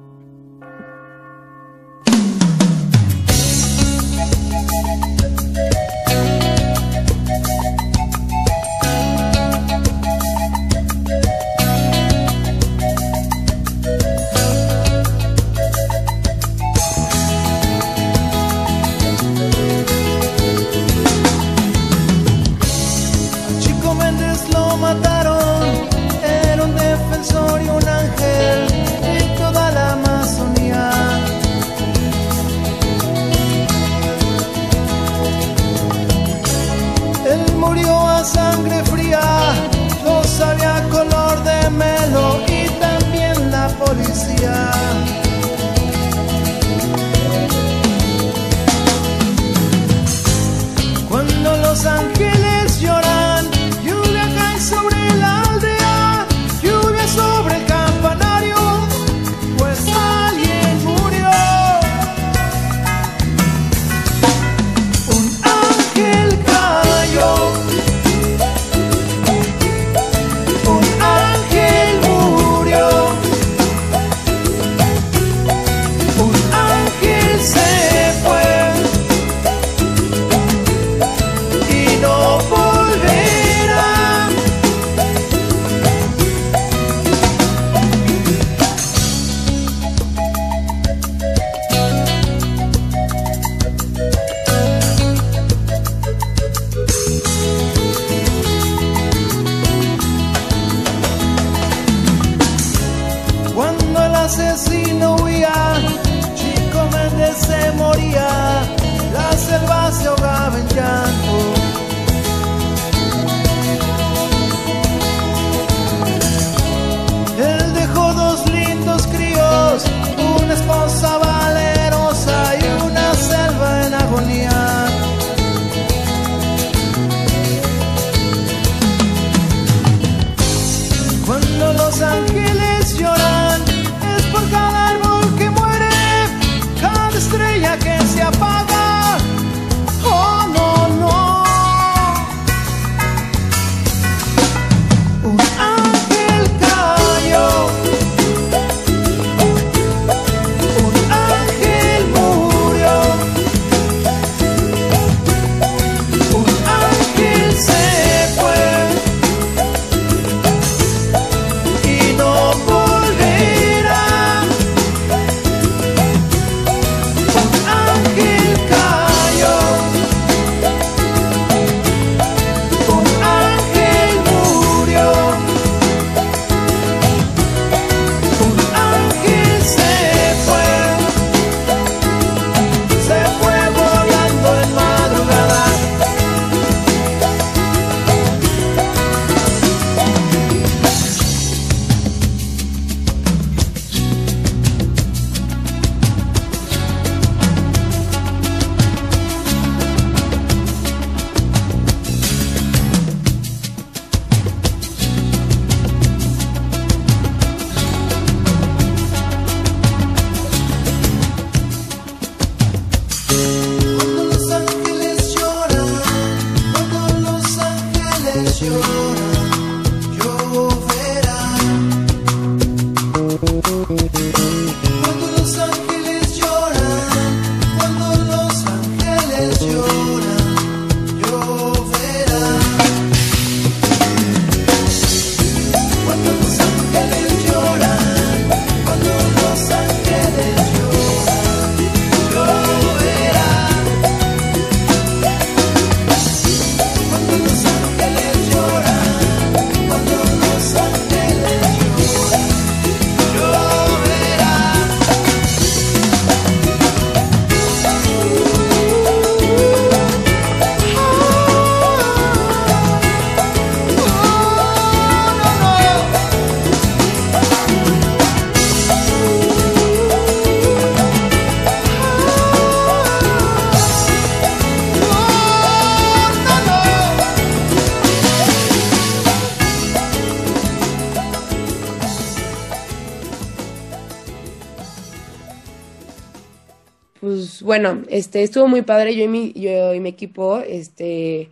Este, estuvo muy padre. Yo y mi, yo y mi equipo, este,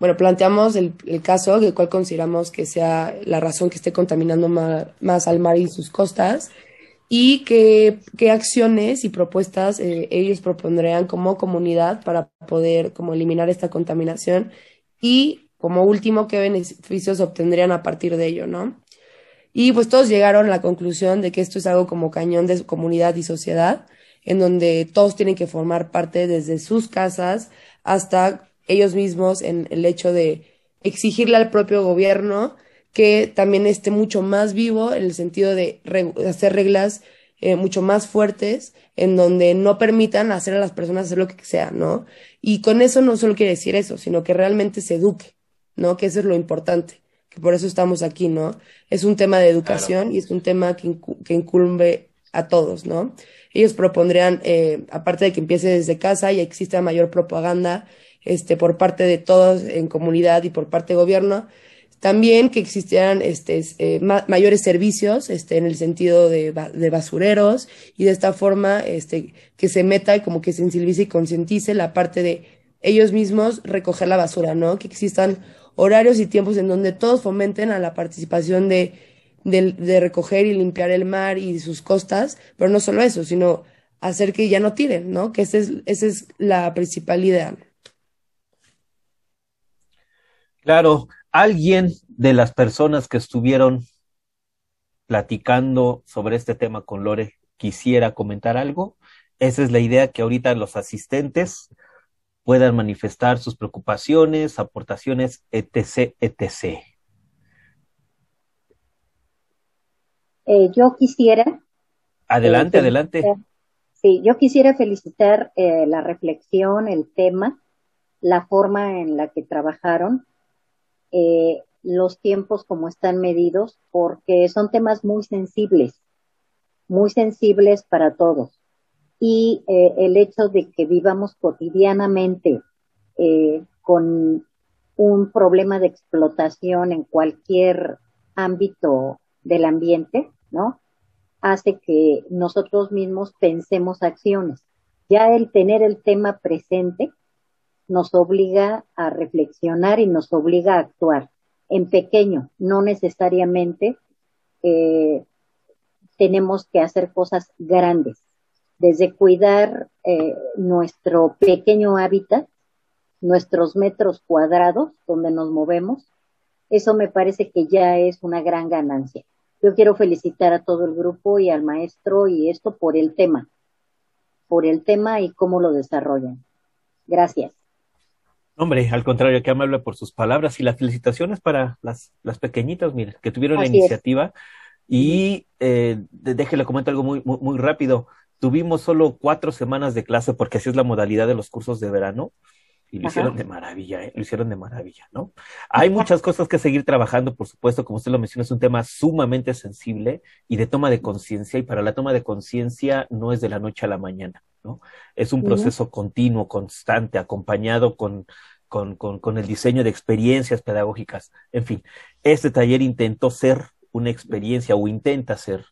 bueno, planteamos el, caso del cual consideramos que sea la razón que esté contaminando más, al mar y sus costas y qué, qué acciones y propuestas eh, ellos propondrían como comunidad para poder como eliminar esta contaminación y como último qué beneficios obtendrían a partir de ello, ¿no? Y pues todos llegaron a la conclusión de que esto es algo como cañón de comunidad y sociedad, en donde todos tienen que formar parte desde sus casas hasta ellos mismos en el hecho de exigirle al propio gobierno que también esté mucho más vivo en el sentido de hacer reglas eh, mucho más fuertes en donde no permitan hacer a las personas hacer lo que sea, ¿no? Y con eso no solo quiere decir eso, sino que realmente se eduque, ¿no? Que eso es lo importante, que por eso estamos aquí, ¿no? Es un tema de educación y es un tema que, que incumbe a todos, ¿no? Ellos propondrían, eh, aparte de que empiece desde casa y exista mayor propaganda este, por parte de todos en comunidad y por parte de gobierno, también que existieran este, eh, mayores servicios este, en el sentido de, de, basureros y de esta forma este, que se meta y como que sensibilice y concientice la parte de ellos mismos recoger la basura, ¿no? Que existan horarios y tiempos en donde todos fomenten a la participación de de, recoger y limpiar el mar y sus costas, pero no solo eso, sino hacer que ya no tiren, ¿no? Que esa es, esa es la principal idea. Claro, alguien de las personas que estuvieron platicando sobre este tema con Lore quisiera comentar algo. Esa es la idea que ahorita los asistentes puedan manifestar sus preocupaciones, aportaciones, etc., etc. Eh, yo quisiera. Adelante, eh, adelante. Sí, yo quisiera felicitar eh, la reflexión, el tema, la forma en la que trabajaron, los tiempos como están medidos, porque son temas muy sensibles, muy sensibles para todos. Y el hecho de que vivamos cotidianamente con un problema de explotación en cualquier ámbito del ambiente, ¿no? Hace que nosotros mismos pensemos acciones. Ya el tener el tema presente nos obliga a reflexionar y nos obliga a actuar en pequeño, no necesariamente eh, tenemos que hacer cosas grandes, desde cuidar eh, nuestro pequeño hábitat, nuestros metros cuadrados donde nos movemos, eso me parece que ya es una gran ganancia. Yo quiero felicitar a todo el grupo y al maestro y esto por el tema, por el tema y cómo lo desarrollan. Gracias. Hombre, al contrario, que amable por sus palabras y las felicitaciones para las, las pequeñitas, mire, que tuvieron la iniciativa. Y eh, déjele comento algo muy, muy, muy rápido. Tuvimos solo cuatro semanas de clase porque así es la modalidad de los cursos de verano y lo hicieron de maravilla, ¿eh? lo hicieron de maravilla, ¿no? Hay muchas cosas que seguir trabajando, por supuesto, como usted lo menciona, es un tema sumamente sensible y de toma de conciencia, y para la toma de conciencia no es de la noche a la mañana, ¿no? Es un proceso continuo, constante, acompañado con, con, con, con el diseño de experiencias pedagógicas. En fin, este taller intentó ser una experiencia o intenta ser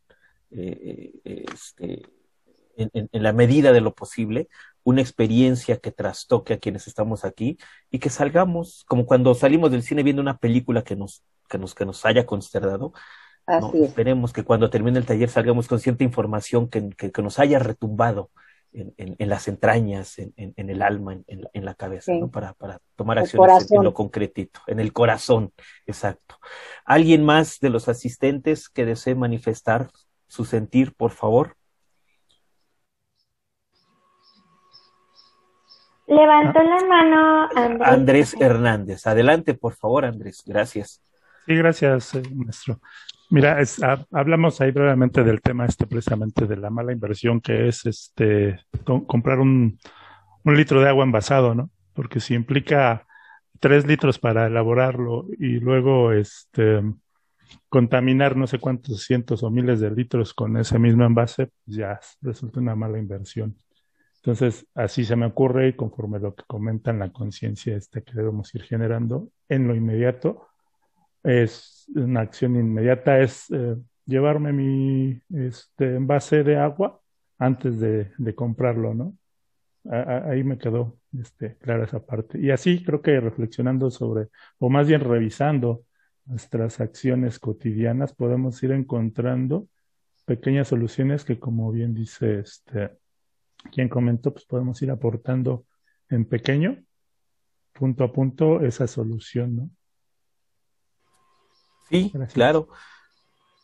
eh, eh, este, en, en, la medida de lo posible, una experiencia que trastoque a quienes estamos aquí y que salgamos, como cuando salimos del cine viendo una película que nos, que nos, que nos haya consternado. Esperemos que cuando termine el taller salgamos con cierta información que, que, nos haya retumbado en, en, las entrañas, en, en, el alma, en, la cabeza, ¿no? para, para tomar acciones en, lo concretito, en el corazón, exacto. ¿Alguien más de los asistentes que desee manifestar su sentir, por favor? Levantó la mano Andrés. Andrés Hernández. Adelante, por favor, Andrés. Gracias. Sí, gracias, eh, maestro. Mira, hablamos ahí brevemente del tema este precisamente de la mala inversión que es este comprar un, un litro de agua envasado, ¿no? Porque si implica tres litros para elaborarlo y luego este contaminar no sé cuántos cientos o miles de litros con ese mismo envase, pues ya resulta una mala inversión. Entonces, así se me ocurre y conforme lo que comentan la conciencia esta que debemos ir generando en lo inmediato, es una acción inmediata, es eh, llevarme mi este, envase de agua antes de, comprarlo, ¿no? ahí me quedó este, clara esa parte. Y así creo que reflexionando sobre, o más bien revisando nuestras acciones cotidianas, podemos ir encontrando pequeñas soluciones que, como bien dice este, quien comentó, pues podemos ir aportando en pequeño, punto a punto, esa solución, ¿no? Sí, claro.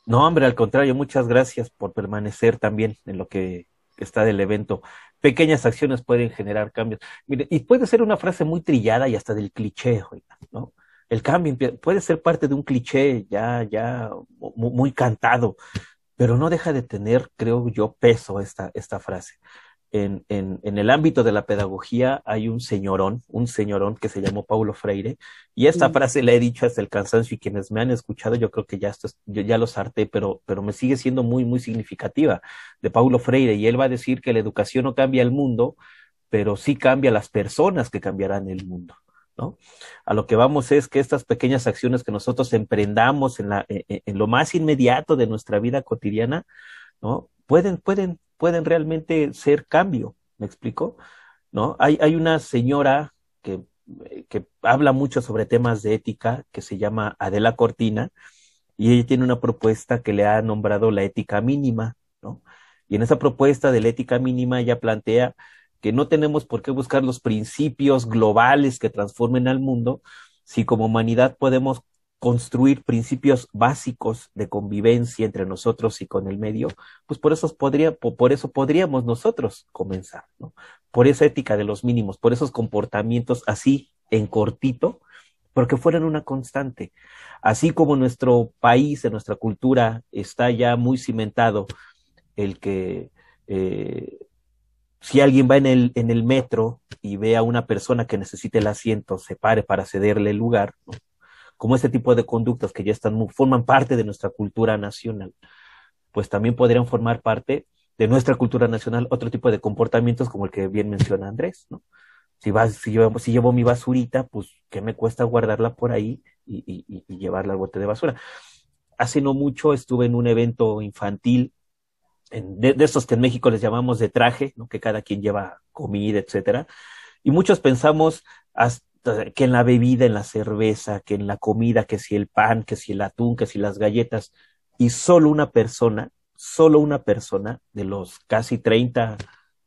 No, hombre, al contrario, muchas gracias por permanecer también en lo que está del evento. Pequeñas acciones pueden generar cambios. Mire, y puede ser una frase muy trillada y hasta del cliché, ¿no? El cambio puede ser parte de un cliché ya, ya muy, cantado, pero no deja de tener, creo yo, peso esta, esta frase en, en, en, el ámbito de la pedagogía hay un señorón, un señorón que se llamó Paulo Freire, y esta frase la he dicho hasta el cansancio y quienes me han escuchado yo creo que ya, esto, yo ya lo harté, pero, pero me sigue siendo muy, muy significativa de Paulo Freire, y él va a decir que la educación no cambia el mundo, pero sí cambia las personas que cambiarán el mundo. ¿No? A lo que vamos es que estas pequeñas acciones que nosotros emprendamos en, la, en, en lo más inmediato de nuestra vida cotidiana, ¿no? Pueden, pueden, pueden realmente ser cambio, ¿me explico? ¿No? Hay, hay una señora que, que habla mucho sobre temas de ética que se llama Adela Cortina y ella tiene una propuesta que le ha nombrado la ética mínima, ¿no? Y en esa propuesta de la ética mínima ella plantea que no tenemos por qué buscar los principios globales que transformen al mundo, si como humanidad podemos construir principios básicos de convivencia entre nosotros y con el medio, pues por eso, podría, por eso podríamos nosotros comenzar, ¿no? Por esa ética de los mínimos, por esos comportamientos así en cortito, porque fueran una constante. Así como nuestro país, en nuestra cultura, está ya muy cimentado el que eh, si alguien va en el, en el metro y ve a una persona que necesita el asiento, se pare para cederle el lugar, ¿no? Como este tipo de conductas que ya están, forman parte de nuestra cultura nacional, pues también podrían formar parte de nuestra cultura nacional otro tipo de comportamientos como el que bien menciona Andrés, ¿no? Si, vas, si, llevo, mi basurita, pues ¿qué me cuesta guardarla por ahí y, llevarla al bote de basura? Hace no mucho estuve en un evento infantil de, de, estos que en México les llamamos de traje, que cada quien lleva comida, etcétera. Y muchos pensamos hasta que en la bebida, en la cerveza, que en la comida, que si el pan, que si el atún, que si las galletas, y solo una persona, solo una persona de los casi 30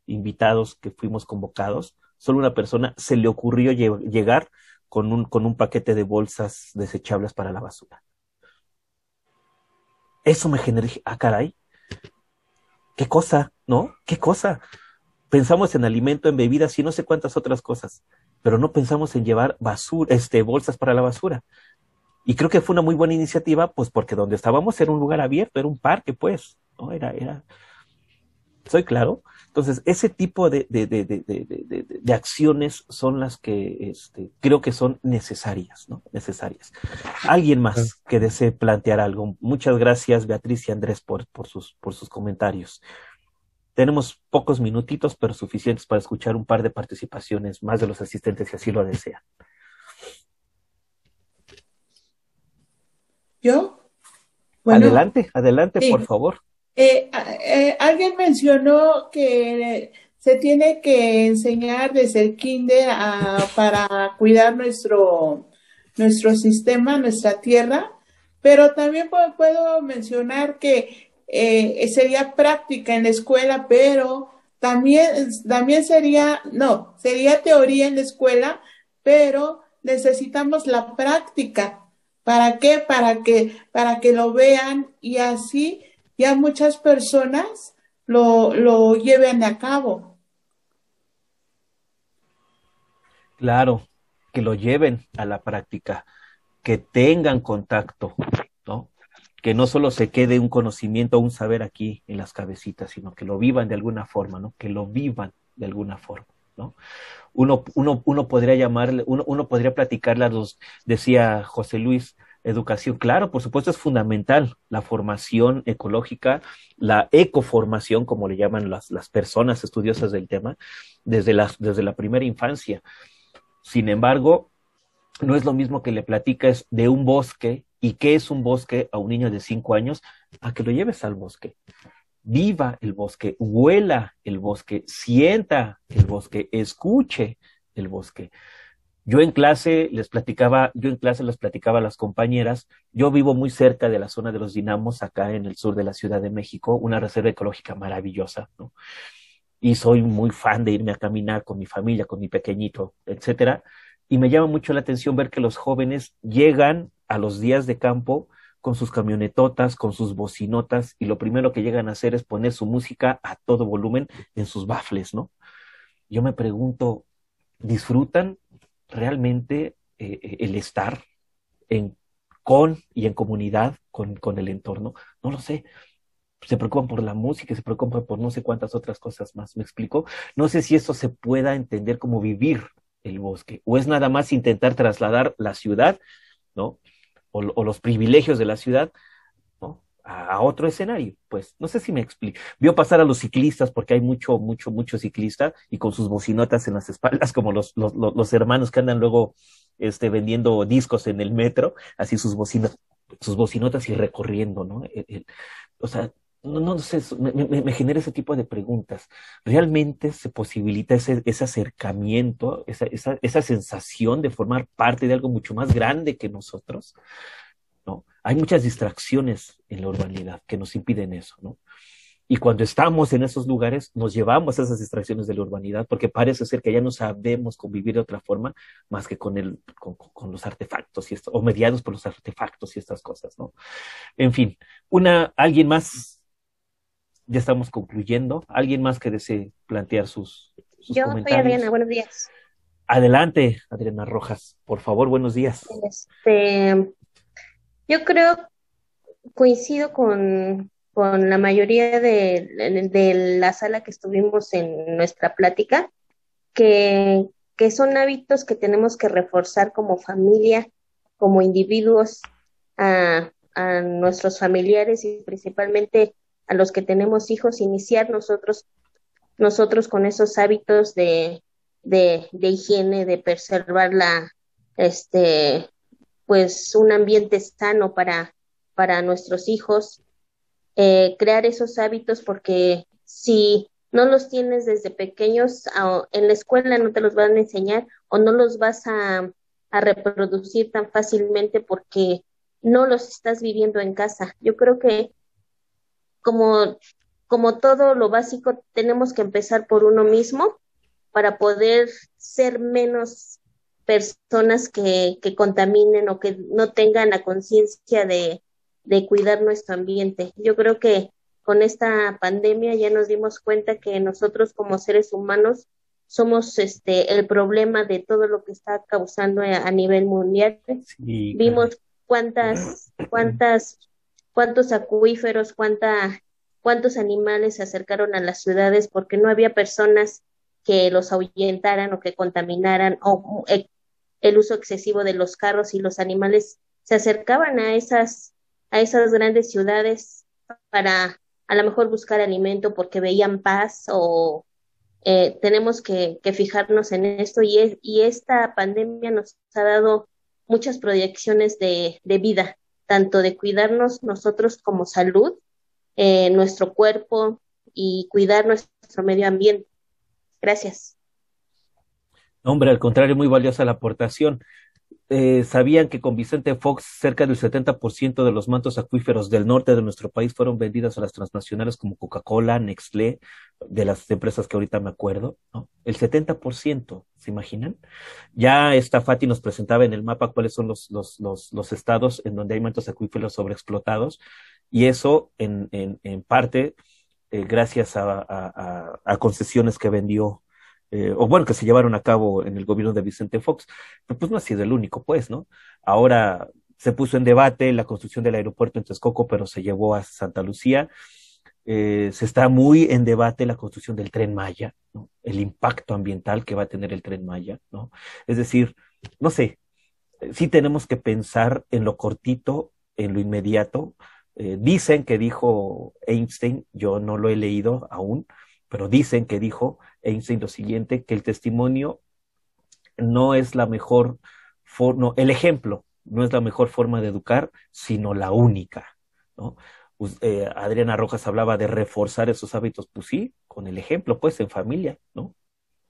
invitados que fuimos convocados, solo una persona se le ocurrió llegar con un, con un paquete de bolsas desechables para la basura. Eso me generó, ah, caray, qué cosa, ¿no? ¿Qué cosa? Pensamos en alimento, en bebidas y no sé cuántas otras cosas pero no pensamos en llevar basura, este, bolsas para la basura. Y creo que fue una muy buena iniciativa, pues porque donde estábamos era un lugar abierto, era un parque, pues, ¿no? Era, era, soy claro. Entonces, ese tipo de, de, de, de acciones son las que este, creo que son necesarias, ¿no? Necesarias. Alguien más que desee plantear algo. Muchas gracias, Beatriz y Andrés, por, por, sus, por sus comentarios. Tenemos pocos minutitos, pero suficientes para escuchar un par de participaciones más de los asistentes si así lo desean. ¿Yo? adelante, adelante, por favor. Eh, eh, alguien mencionó que se tiene que enseñar desde el kinder para cuidar nuestro, nuestro sistema, nuestra tierra, pero también puedo mencionar que eh, sería práctica en la escuela, pero también, también sería, no, sería teoría en la escuela, pero necesitamos la práctica. ¿Para qué? Para que, para que lo vean y así ya muchas personas lo, lo lleven a cabo. Claro, que lo lleven a la práctica, que tengan contacto, que no solo se quede un conocimiento o un saber aquí en las cabecitas, sino que lo vivan de alguna forma, ¿no? Que lo vivan de alguna forma, ¿no? Uno, uno, uno podría llamarle, uno, uno podría platicarle a los, decía José Luis, educación, claro, por supuesto es fundamental la formación ecológica, la ecoformación, como le llaman las, las personas estudiosas del tema, desde desde la primera infancia. Sin embargo, no es lo mismo que le platicas de un bosque y qué es un bosque a un niño de cinco años a que lo lleves al bosque. viva el bosque, huela el bosque, sienta el bosque, escuche el bosque. Yo en clase les platicaba, yo en clase les platicaba a las compañeras, yo vivo muy cerca de la zona de los dinamos, acá en el sur de la Ciudad de México, una reserva ecológica maravillosa, ¿no? Y soy muy fan de irme a caminar con mi familia, con mi pequeñito, etcétera. Y me llama mucho la atención ver que los jóvenes llegan a los días de campo con sus camionetotas, con sus bocinotas, y lo primero que llegan a hacer es poner su música a todo volumen en sus bafles, ¿no? Yo me pregunto, ¿disfrutan realmente eh, eh, el estar en, con y en comunidad con, con el entorno? No lo sé se preocupan por la música, se preocupan por no sé cuántas otras cosas más, ¿me explico? No sé si eso se pueda entender como vivir el bosque, o es nada más intentar trasladar la ciudad, ¿no? o, los privilegios de la ciudad ¿no? a, otro escenario. Pues no sé si me explico. Vio pasar a los ciclistas, porque hay mucho, mucho, mucho ciclista y con sus bocinotas en las espaldas, [LAUGHS] como los, los, los hermanos que andan luego este, vendiendo discos en el metro, así sus bocinas, sus bocinotas y recorriendo, ¿no? o sea, no, no sé, me, me, genera ese tipo de preguntas. ¿Realmente se posibilita ese, ese acercamiento, esa, esa, esa, sensación de formar parte de algo mucho más grande que nosotros? ¿No? Hay muchas distracciones en la urbanidad que nos impiden eso, ¿no? Y cuando estamos en esos lugares, nos llevamos a esas distracciones de la urbanidad, porque parece ser que ya no sabemos convivir de otra forma más que con, el, con, con los artefactos y esto, o mediados por los artefactos y estas cosas, ¿no? En fin, una, alguien más ya estamos concluyendo. ¿Alguien más que desee plantear sus, Yo soy Adriana, buenos días. Adelante, Adriana Rojas, por favor, buenos días. Este, yo creo, coincido con, con la mayoría de, de, la sala que estuvimos en nuestra plática, que, que son hábitos que tenemos que reforzar como familia, como individuos, a, a nuestros familiares y principalmente a los que tenemos hijos, iniciar nosotros, nosotros con esos hábitos de, de, higiene, de preservar la, este, pues un ambiente sano para, para nuestros hijos, eh, crear esos hábitos porque si no los tienes desde pequeños, en la escuela no te los van a enseñar o no los vas a, a reproducir tan fácilmente porque no los estás viviendo en casa. Yo creo que como, como todo lo básico, tenemos que empezar por uno mismo para poder ser menos personas que, que contaminen o que no tengan la conciencia de, de cuidar nuestro ambiente. Yo creo que con esta pandemia ya nos dimos cuenta que nosotros como seres humanos somos este el problema de todo lo que está causando a, nivel mundial. Vimos cuántas cuántas cuántos acuíferos, cuánta, cuántos animales se acercaron a las ciudades porque no había personas que los ahuyentaran o que contaminaran o e, el uso excesivo de los carros y los animales se acercaban a esas a esas grandes ciudades para a lo mejor buscar alimento porque veían paz o eh, tenemos que, que, fijarnos en esto y, y esta pandemia nos ha dado muchas proyecciones de, de vida tanto de cuidarnos nosotros como salud, eh, nuestro cuerpo y cuidar nuestro medio ambiente. Gracias. Hombre, al contrario, muy valiosa la aportación. Eh, sabían que con Vicente Fox cerca del 70% de los mantos acuíferos del norte de nuestro país fueron vendidos a las transnacionales como Coca-Cola, Nestlé, de las empresas que ahorita me acuerdo, ¿no? El 70%, ¿se imaginan? Ya esta Fati nos presentaba en el mapa cuáles son los, los, los, los estados en donde hay mantos acuíferos sobreexplotados y eso en, en, en parte eh, gracias a, a concesiones que vendió eh, o bueno, que se llevaron a cabo en el gobierno de Vicente Fox, pero pues no ha sido el único, pues, ¿no? Ahora se puso en debate la construcción del aeropuerto en Texcoco, pero se llevó a Santa Lucía. Eh, se está muy en debate la construcción del tren Maya, ¿no? el impacto ambiental que va a tener el tren Maya, ¿no? Es decir, no sé, sí tenemos que pensar en lo cortito, en lo inmediato. Eh, dicen que dijo Einstein, yo no lo he leído aún, pero dicen que dijo Einstein lo siguiente, que el testimonio no es la mejor forma, no, el ejemplo no es la mejor forma de educar, sino la única, ¿no? eh, Adriana Rojas hablaba de reforzar esos hábitos, pues sí, con el ejemplo, pues en familia, ¿no?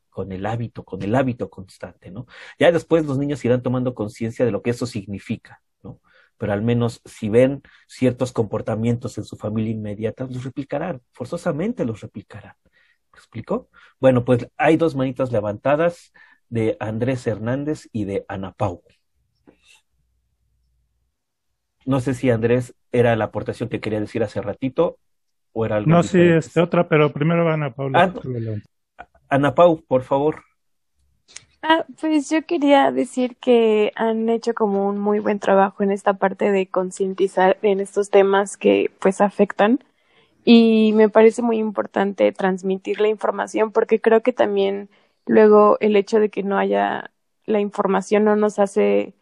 Con el hábito, con el hábito constante, ¿no? Ya después los niños irán tomando conciencia de lo que eso significa, ¿no? Pero al menos si ven ciertos comportamientos en su familia inmediata, los replicarán, forzosamente los replicarán. ¿Me explicó? Bueno, pues hay dos manitas levantadas de Andrés Hernández y de Ana Pau. No sé si Andrés era la aportación que quería decir hace ratito o era algo. No, sí, este otra, pero primero va Ana Pau. Ah, Ana Pau, por favor. Ah, pues yo quería decir que han hecho como un muy buen trabajo en esta parte de concientizar en estos temas que pues afectan y me parece muy importante transmitir la información porque creo que también luego el hecho de que no haya la información no nos hace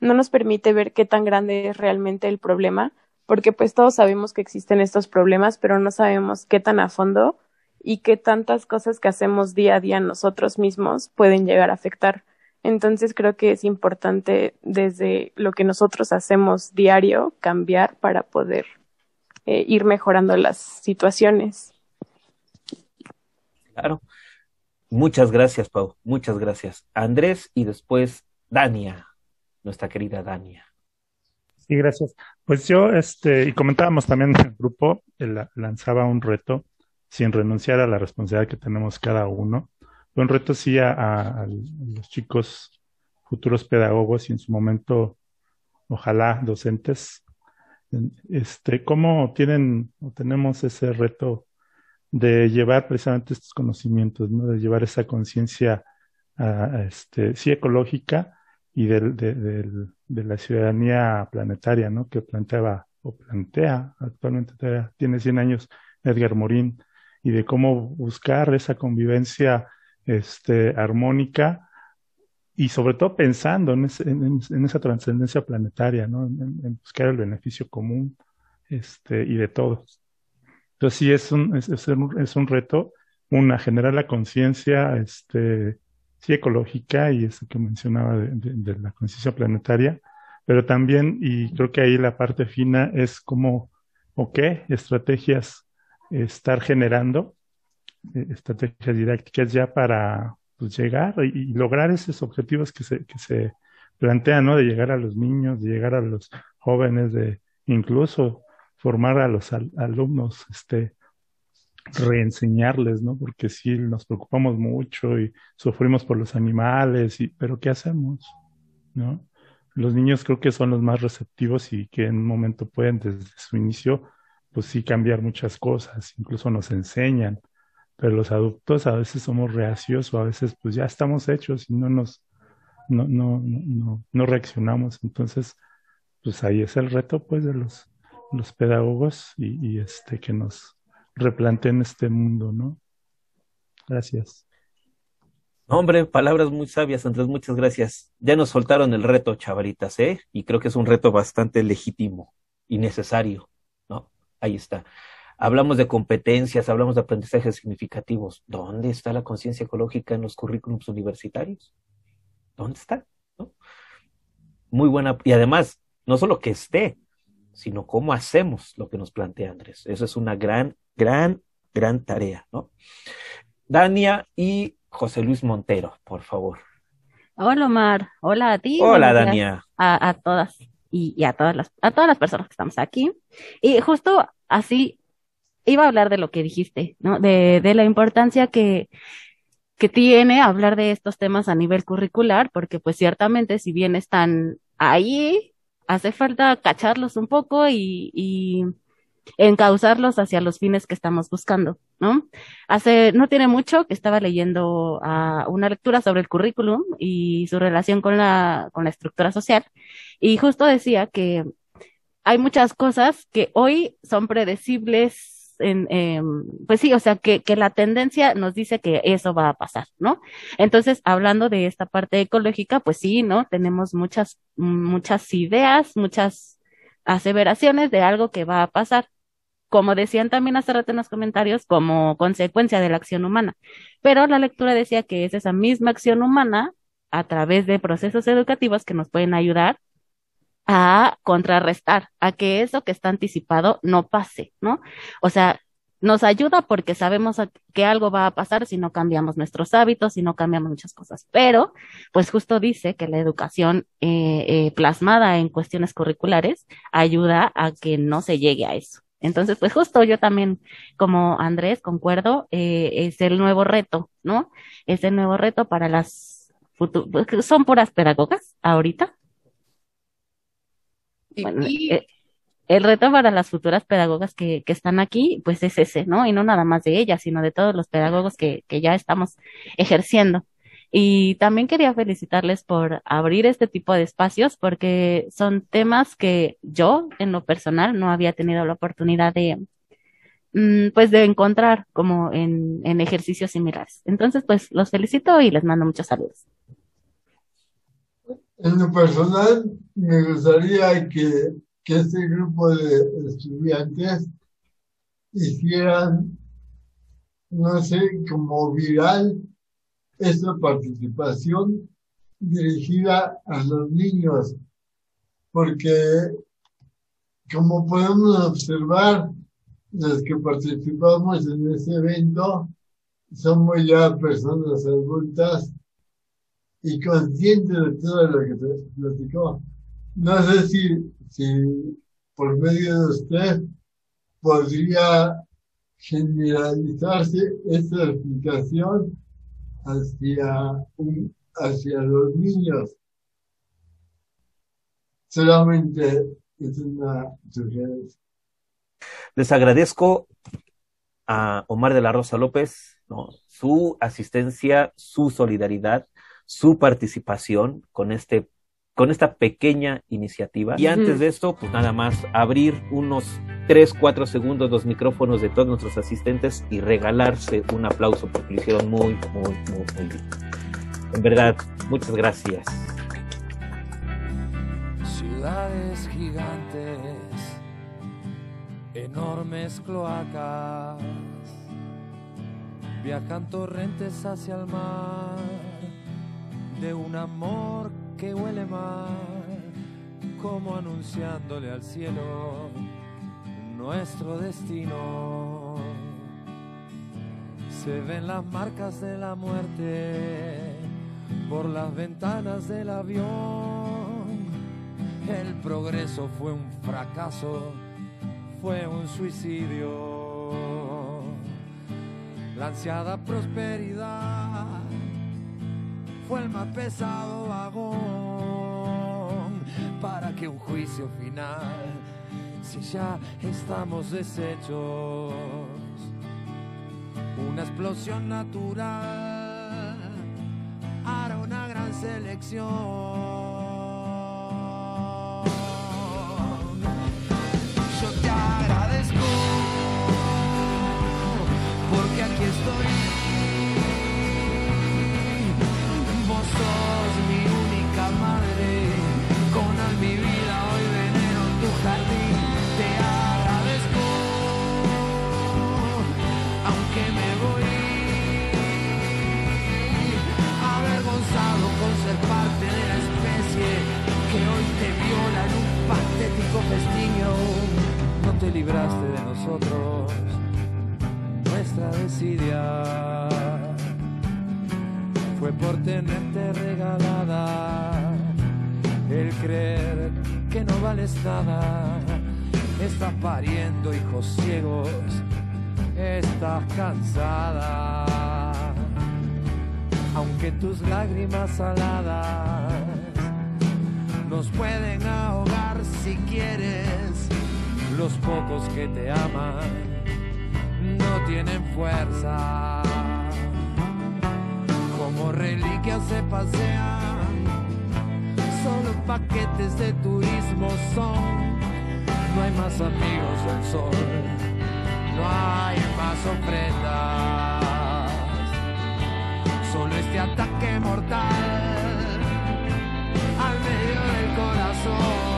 no nos permite ver qué tan grande es realmente el problema, porque pues todos sabemos que existen estos problemas, pero no sabemos qué tan a fondo y qué tantas cosas que hacemos día a día nosotros mismos pueden llegar a afectar. Entonces creo que es importante desde lo que nosotros hacemos diario cambiar para poder eh, ir mejorando las situaciones. Claro. Muchas gracias, Pau. Muchas gracias. Andrés y después Dania nuestra querida Dania. Sí, gracias. Pues yo, este, y comentábamos también en el grupo, lanzaba un reto sin renunciar a la responsabilidad que tenemos cada uno. Un reto sí a, los chicos futuros pedagogos y en su momento, ojalá, docentes. Este, ¿cómo tienen o tenemos ese reto de llevar precisamente estos conocimientos, ¿no? de llevar esa conciencia este, sí ecológica, y del, de, la ciudadanía planetaria, ¿no? Que planteaba o plantea actualmente tiene 100 años Edgar Morin y de cómo buscar esa convivencia este, armónica y sobre todo pensando en, en, esa trascendencia planetaria, ¿no? En, buscar el beneficio común este, y de todos. Entonces sí es un, es, un, es un reto, una, generar la conciencia este, sí ecológica y eso que mencionaba de, la conciencia planetaria, pero también, y creo que ahí la parte fina es como, o qué estrategias estar generando, eh, estrategias didácticas ya para pues, llegar y, lograr esos objetivos que se, que se plantean, ¿no? De llegar a los niños, de llegar a los jóvenes, de incluso formar a los alumnos, este, reenseñarles, ¿no? Porque sí nos preocupamos mucho y sufrimos por los animales, y, pero ¿qué hacemos? ¿No? Los niños creo que son los más receptivos y que en un momento pueden desde su inicio, pues sí cambiar muchas cosas, incluso nos enseñan, pero los adultos a veces somos reacios o a veces pues ya estamos hechos y no nos, no, no, no, no reaccionamos. Entonces, pues ahí es el reto pues de los, los pedagogos y, y este que nos replanteen este mundo, ¿no? Gracias. Hombre, palabras muy sabias, Andrés, muchas gracias. Ya nos soltaron el reto, chavalitas, ¿eh? Y creo que es un reto bastante legítimo y necesario, ¿no? Ahí está. Hablamos de competencias, hablamos de aprendizajes significativos. ¿Dónde está la conciencia ecológica en los currículums universitarios? ¿Dónde está? Muy buena. Y además, no solo que esté, sino cómo hacemos lo que nos plantea Andrés. Eso es una gran gran, gran tarea, ¿no? Dania y José Luis Montero, por favor. Hola Omar, hola a ti. Hola Dania. A, todas y, a todas las a todas las personas que estamos aquí. Y justo así iba a hablar de lo que dijiste, ¿no? De, de la importancia que que tiene hablar de estos temas a nivel curricular, porque pues ciertamente si bien están ahí, hace falta cacharlos un poco y, y encauzarlos hacia los fines que estamos buscando, ¿no? Hace, no tiene mucho que estaba leyendo uh, una lectura sobre el currículum y su relación con la, con la estructura social y justo decía que hay muchas cosas que hoy son predecibles eh, pues sí, o sea, que, que la tendencia nos dice que eso va a pasar, ¿no? Entonces, hablando de esta parte ecológica, pues sí, ¿no? Tenemos muchas, muchas ideas, muchas aseveraciones de algo que va a pasar como decían también hace rato en los comentarios, como consecuencia de la acción humana. Pero la lectura decía que es esa misma acción humana a través de procesos educativos que nos pueden ayudar a contrarrestar, a que eso que está anticipado no pase, ¿no? O sea, nos ayuda porque sabemos que algo va a pasar si no cambiamos nuestros hábitos, si no cambiamos muchas cosas. Pero, pues justo dice que la educación eh, eh, plasmada en cuestiones curriculares ayuda a que no se llegue a eso. Entonces, pues justo yo también, como Andrés, concuerdo, eh, es el nuevo reto, ¿no? Es el nuevo reto para las futuras, son puras pedagogas ahorita. Bueno, el reto para las futuras pedagogas que, que, están aquí, pues es ese, ¿no? Y no nada más de ellas, sino de todos los pedagogos que, que ya estamos ejerciendo. Y también quería felicitarles por abrir este tipo de espacios porque son temas que yo, en lo personal, no había tenido la oportunidad de, mm, pues, de encontrar como en, en ejercicios similares. Entonces, pues, los felicito y les mando muchos saludos. En lo personal, me gustaría que que este grupo de estudiantes hicieran, no sé, como viral esta participación dirigida a los niños, porque como podemos observar, los que participamos en este evento somos ya personas adultas y conscientes de todo lo que se platicó. No sé si, si por medio de usted podría generalizarse esta explicación hacia, hacia los niños. Solamente es una sugerencia. Les agradezco a Omar de la Rosa López ¿no? su asistencia, su solidaridad, su participación con este con esta pequeña iniciativa. Y antes de esto, pues nada más abrir unos 3, 4 segundos los micrófonos de todos nuestros asistentes y regalarse un aplauso porque lo hicieron muy, muy, muy, muy bien. En verdad, muchas gracias. Ciudades gigantes, enormes cloacas, viajan torrentes hacia el mar de un amor que huele mal, como anunciándole al cielo nuestro destino. Se ven las marcas de la muerte por las ventanas del avión. El progreso fue un fracaso, fue un suicidio. La ansiada prosperidad fue el más pesado vagón para que un juicio final, si ya estamos deshechos, una explosión natural hará una gran selección. Estás pariendo hijos ciegos, estás cansada. Aunque tus lágrimas saladas nos pueden ahogar si quieres, los pocos que te aman no tienen fuerza. Como reliquias se pasean, solo paquetes de turismo son. No hay más amigos del sol, no hay más ofrendas, solo este ataque mortal al medio del corazón.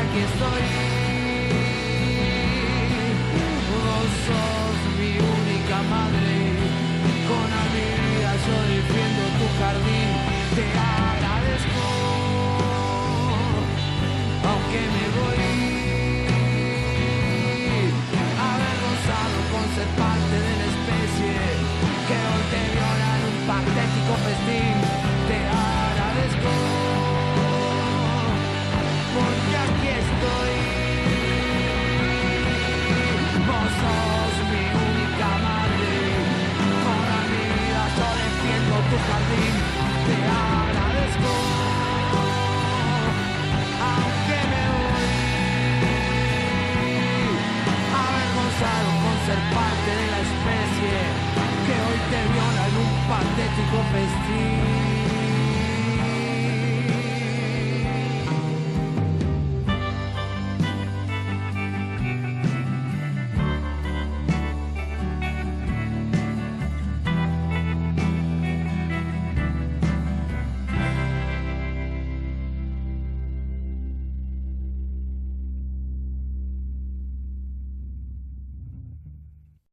aquí estoy. Vos sos mi única Te agradezco, porque aquí estoy. Vos sos mi única madre, para mi vida yo defiendo tu jardín. Te agradezco, aunque me hubiese avergonzado con ser parte de la especie que hoy te vio. patético festim.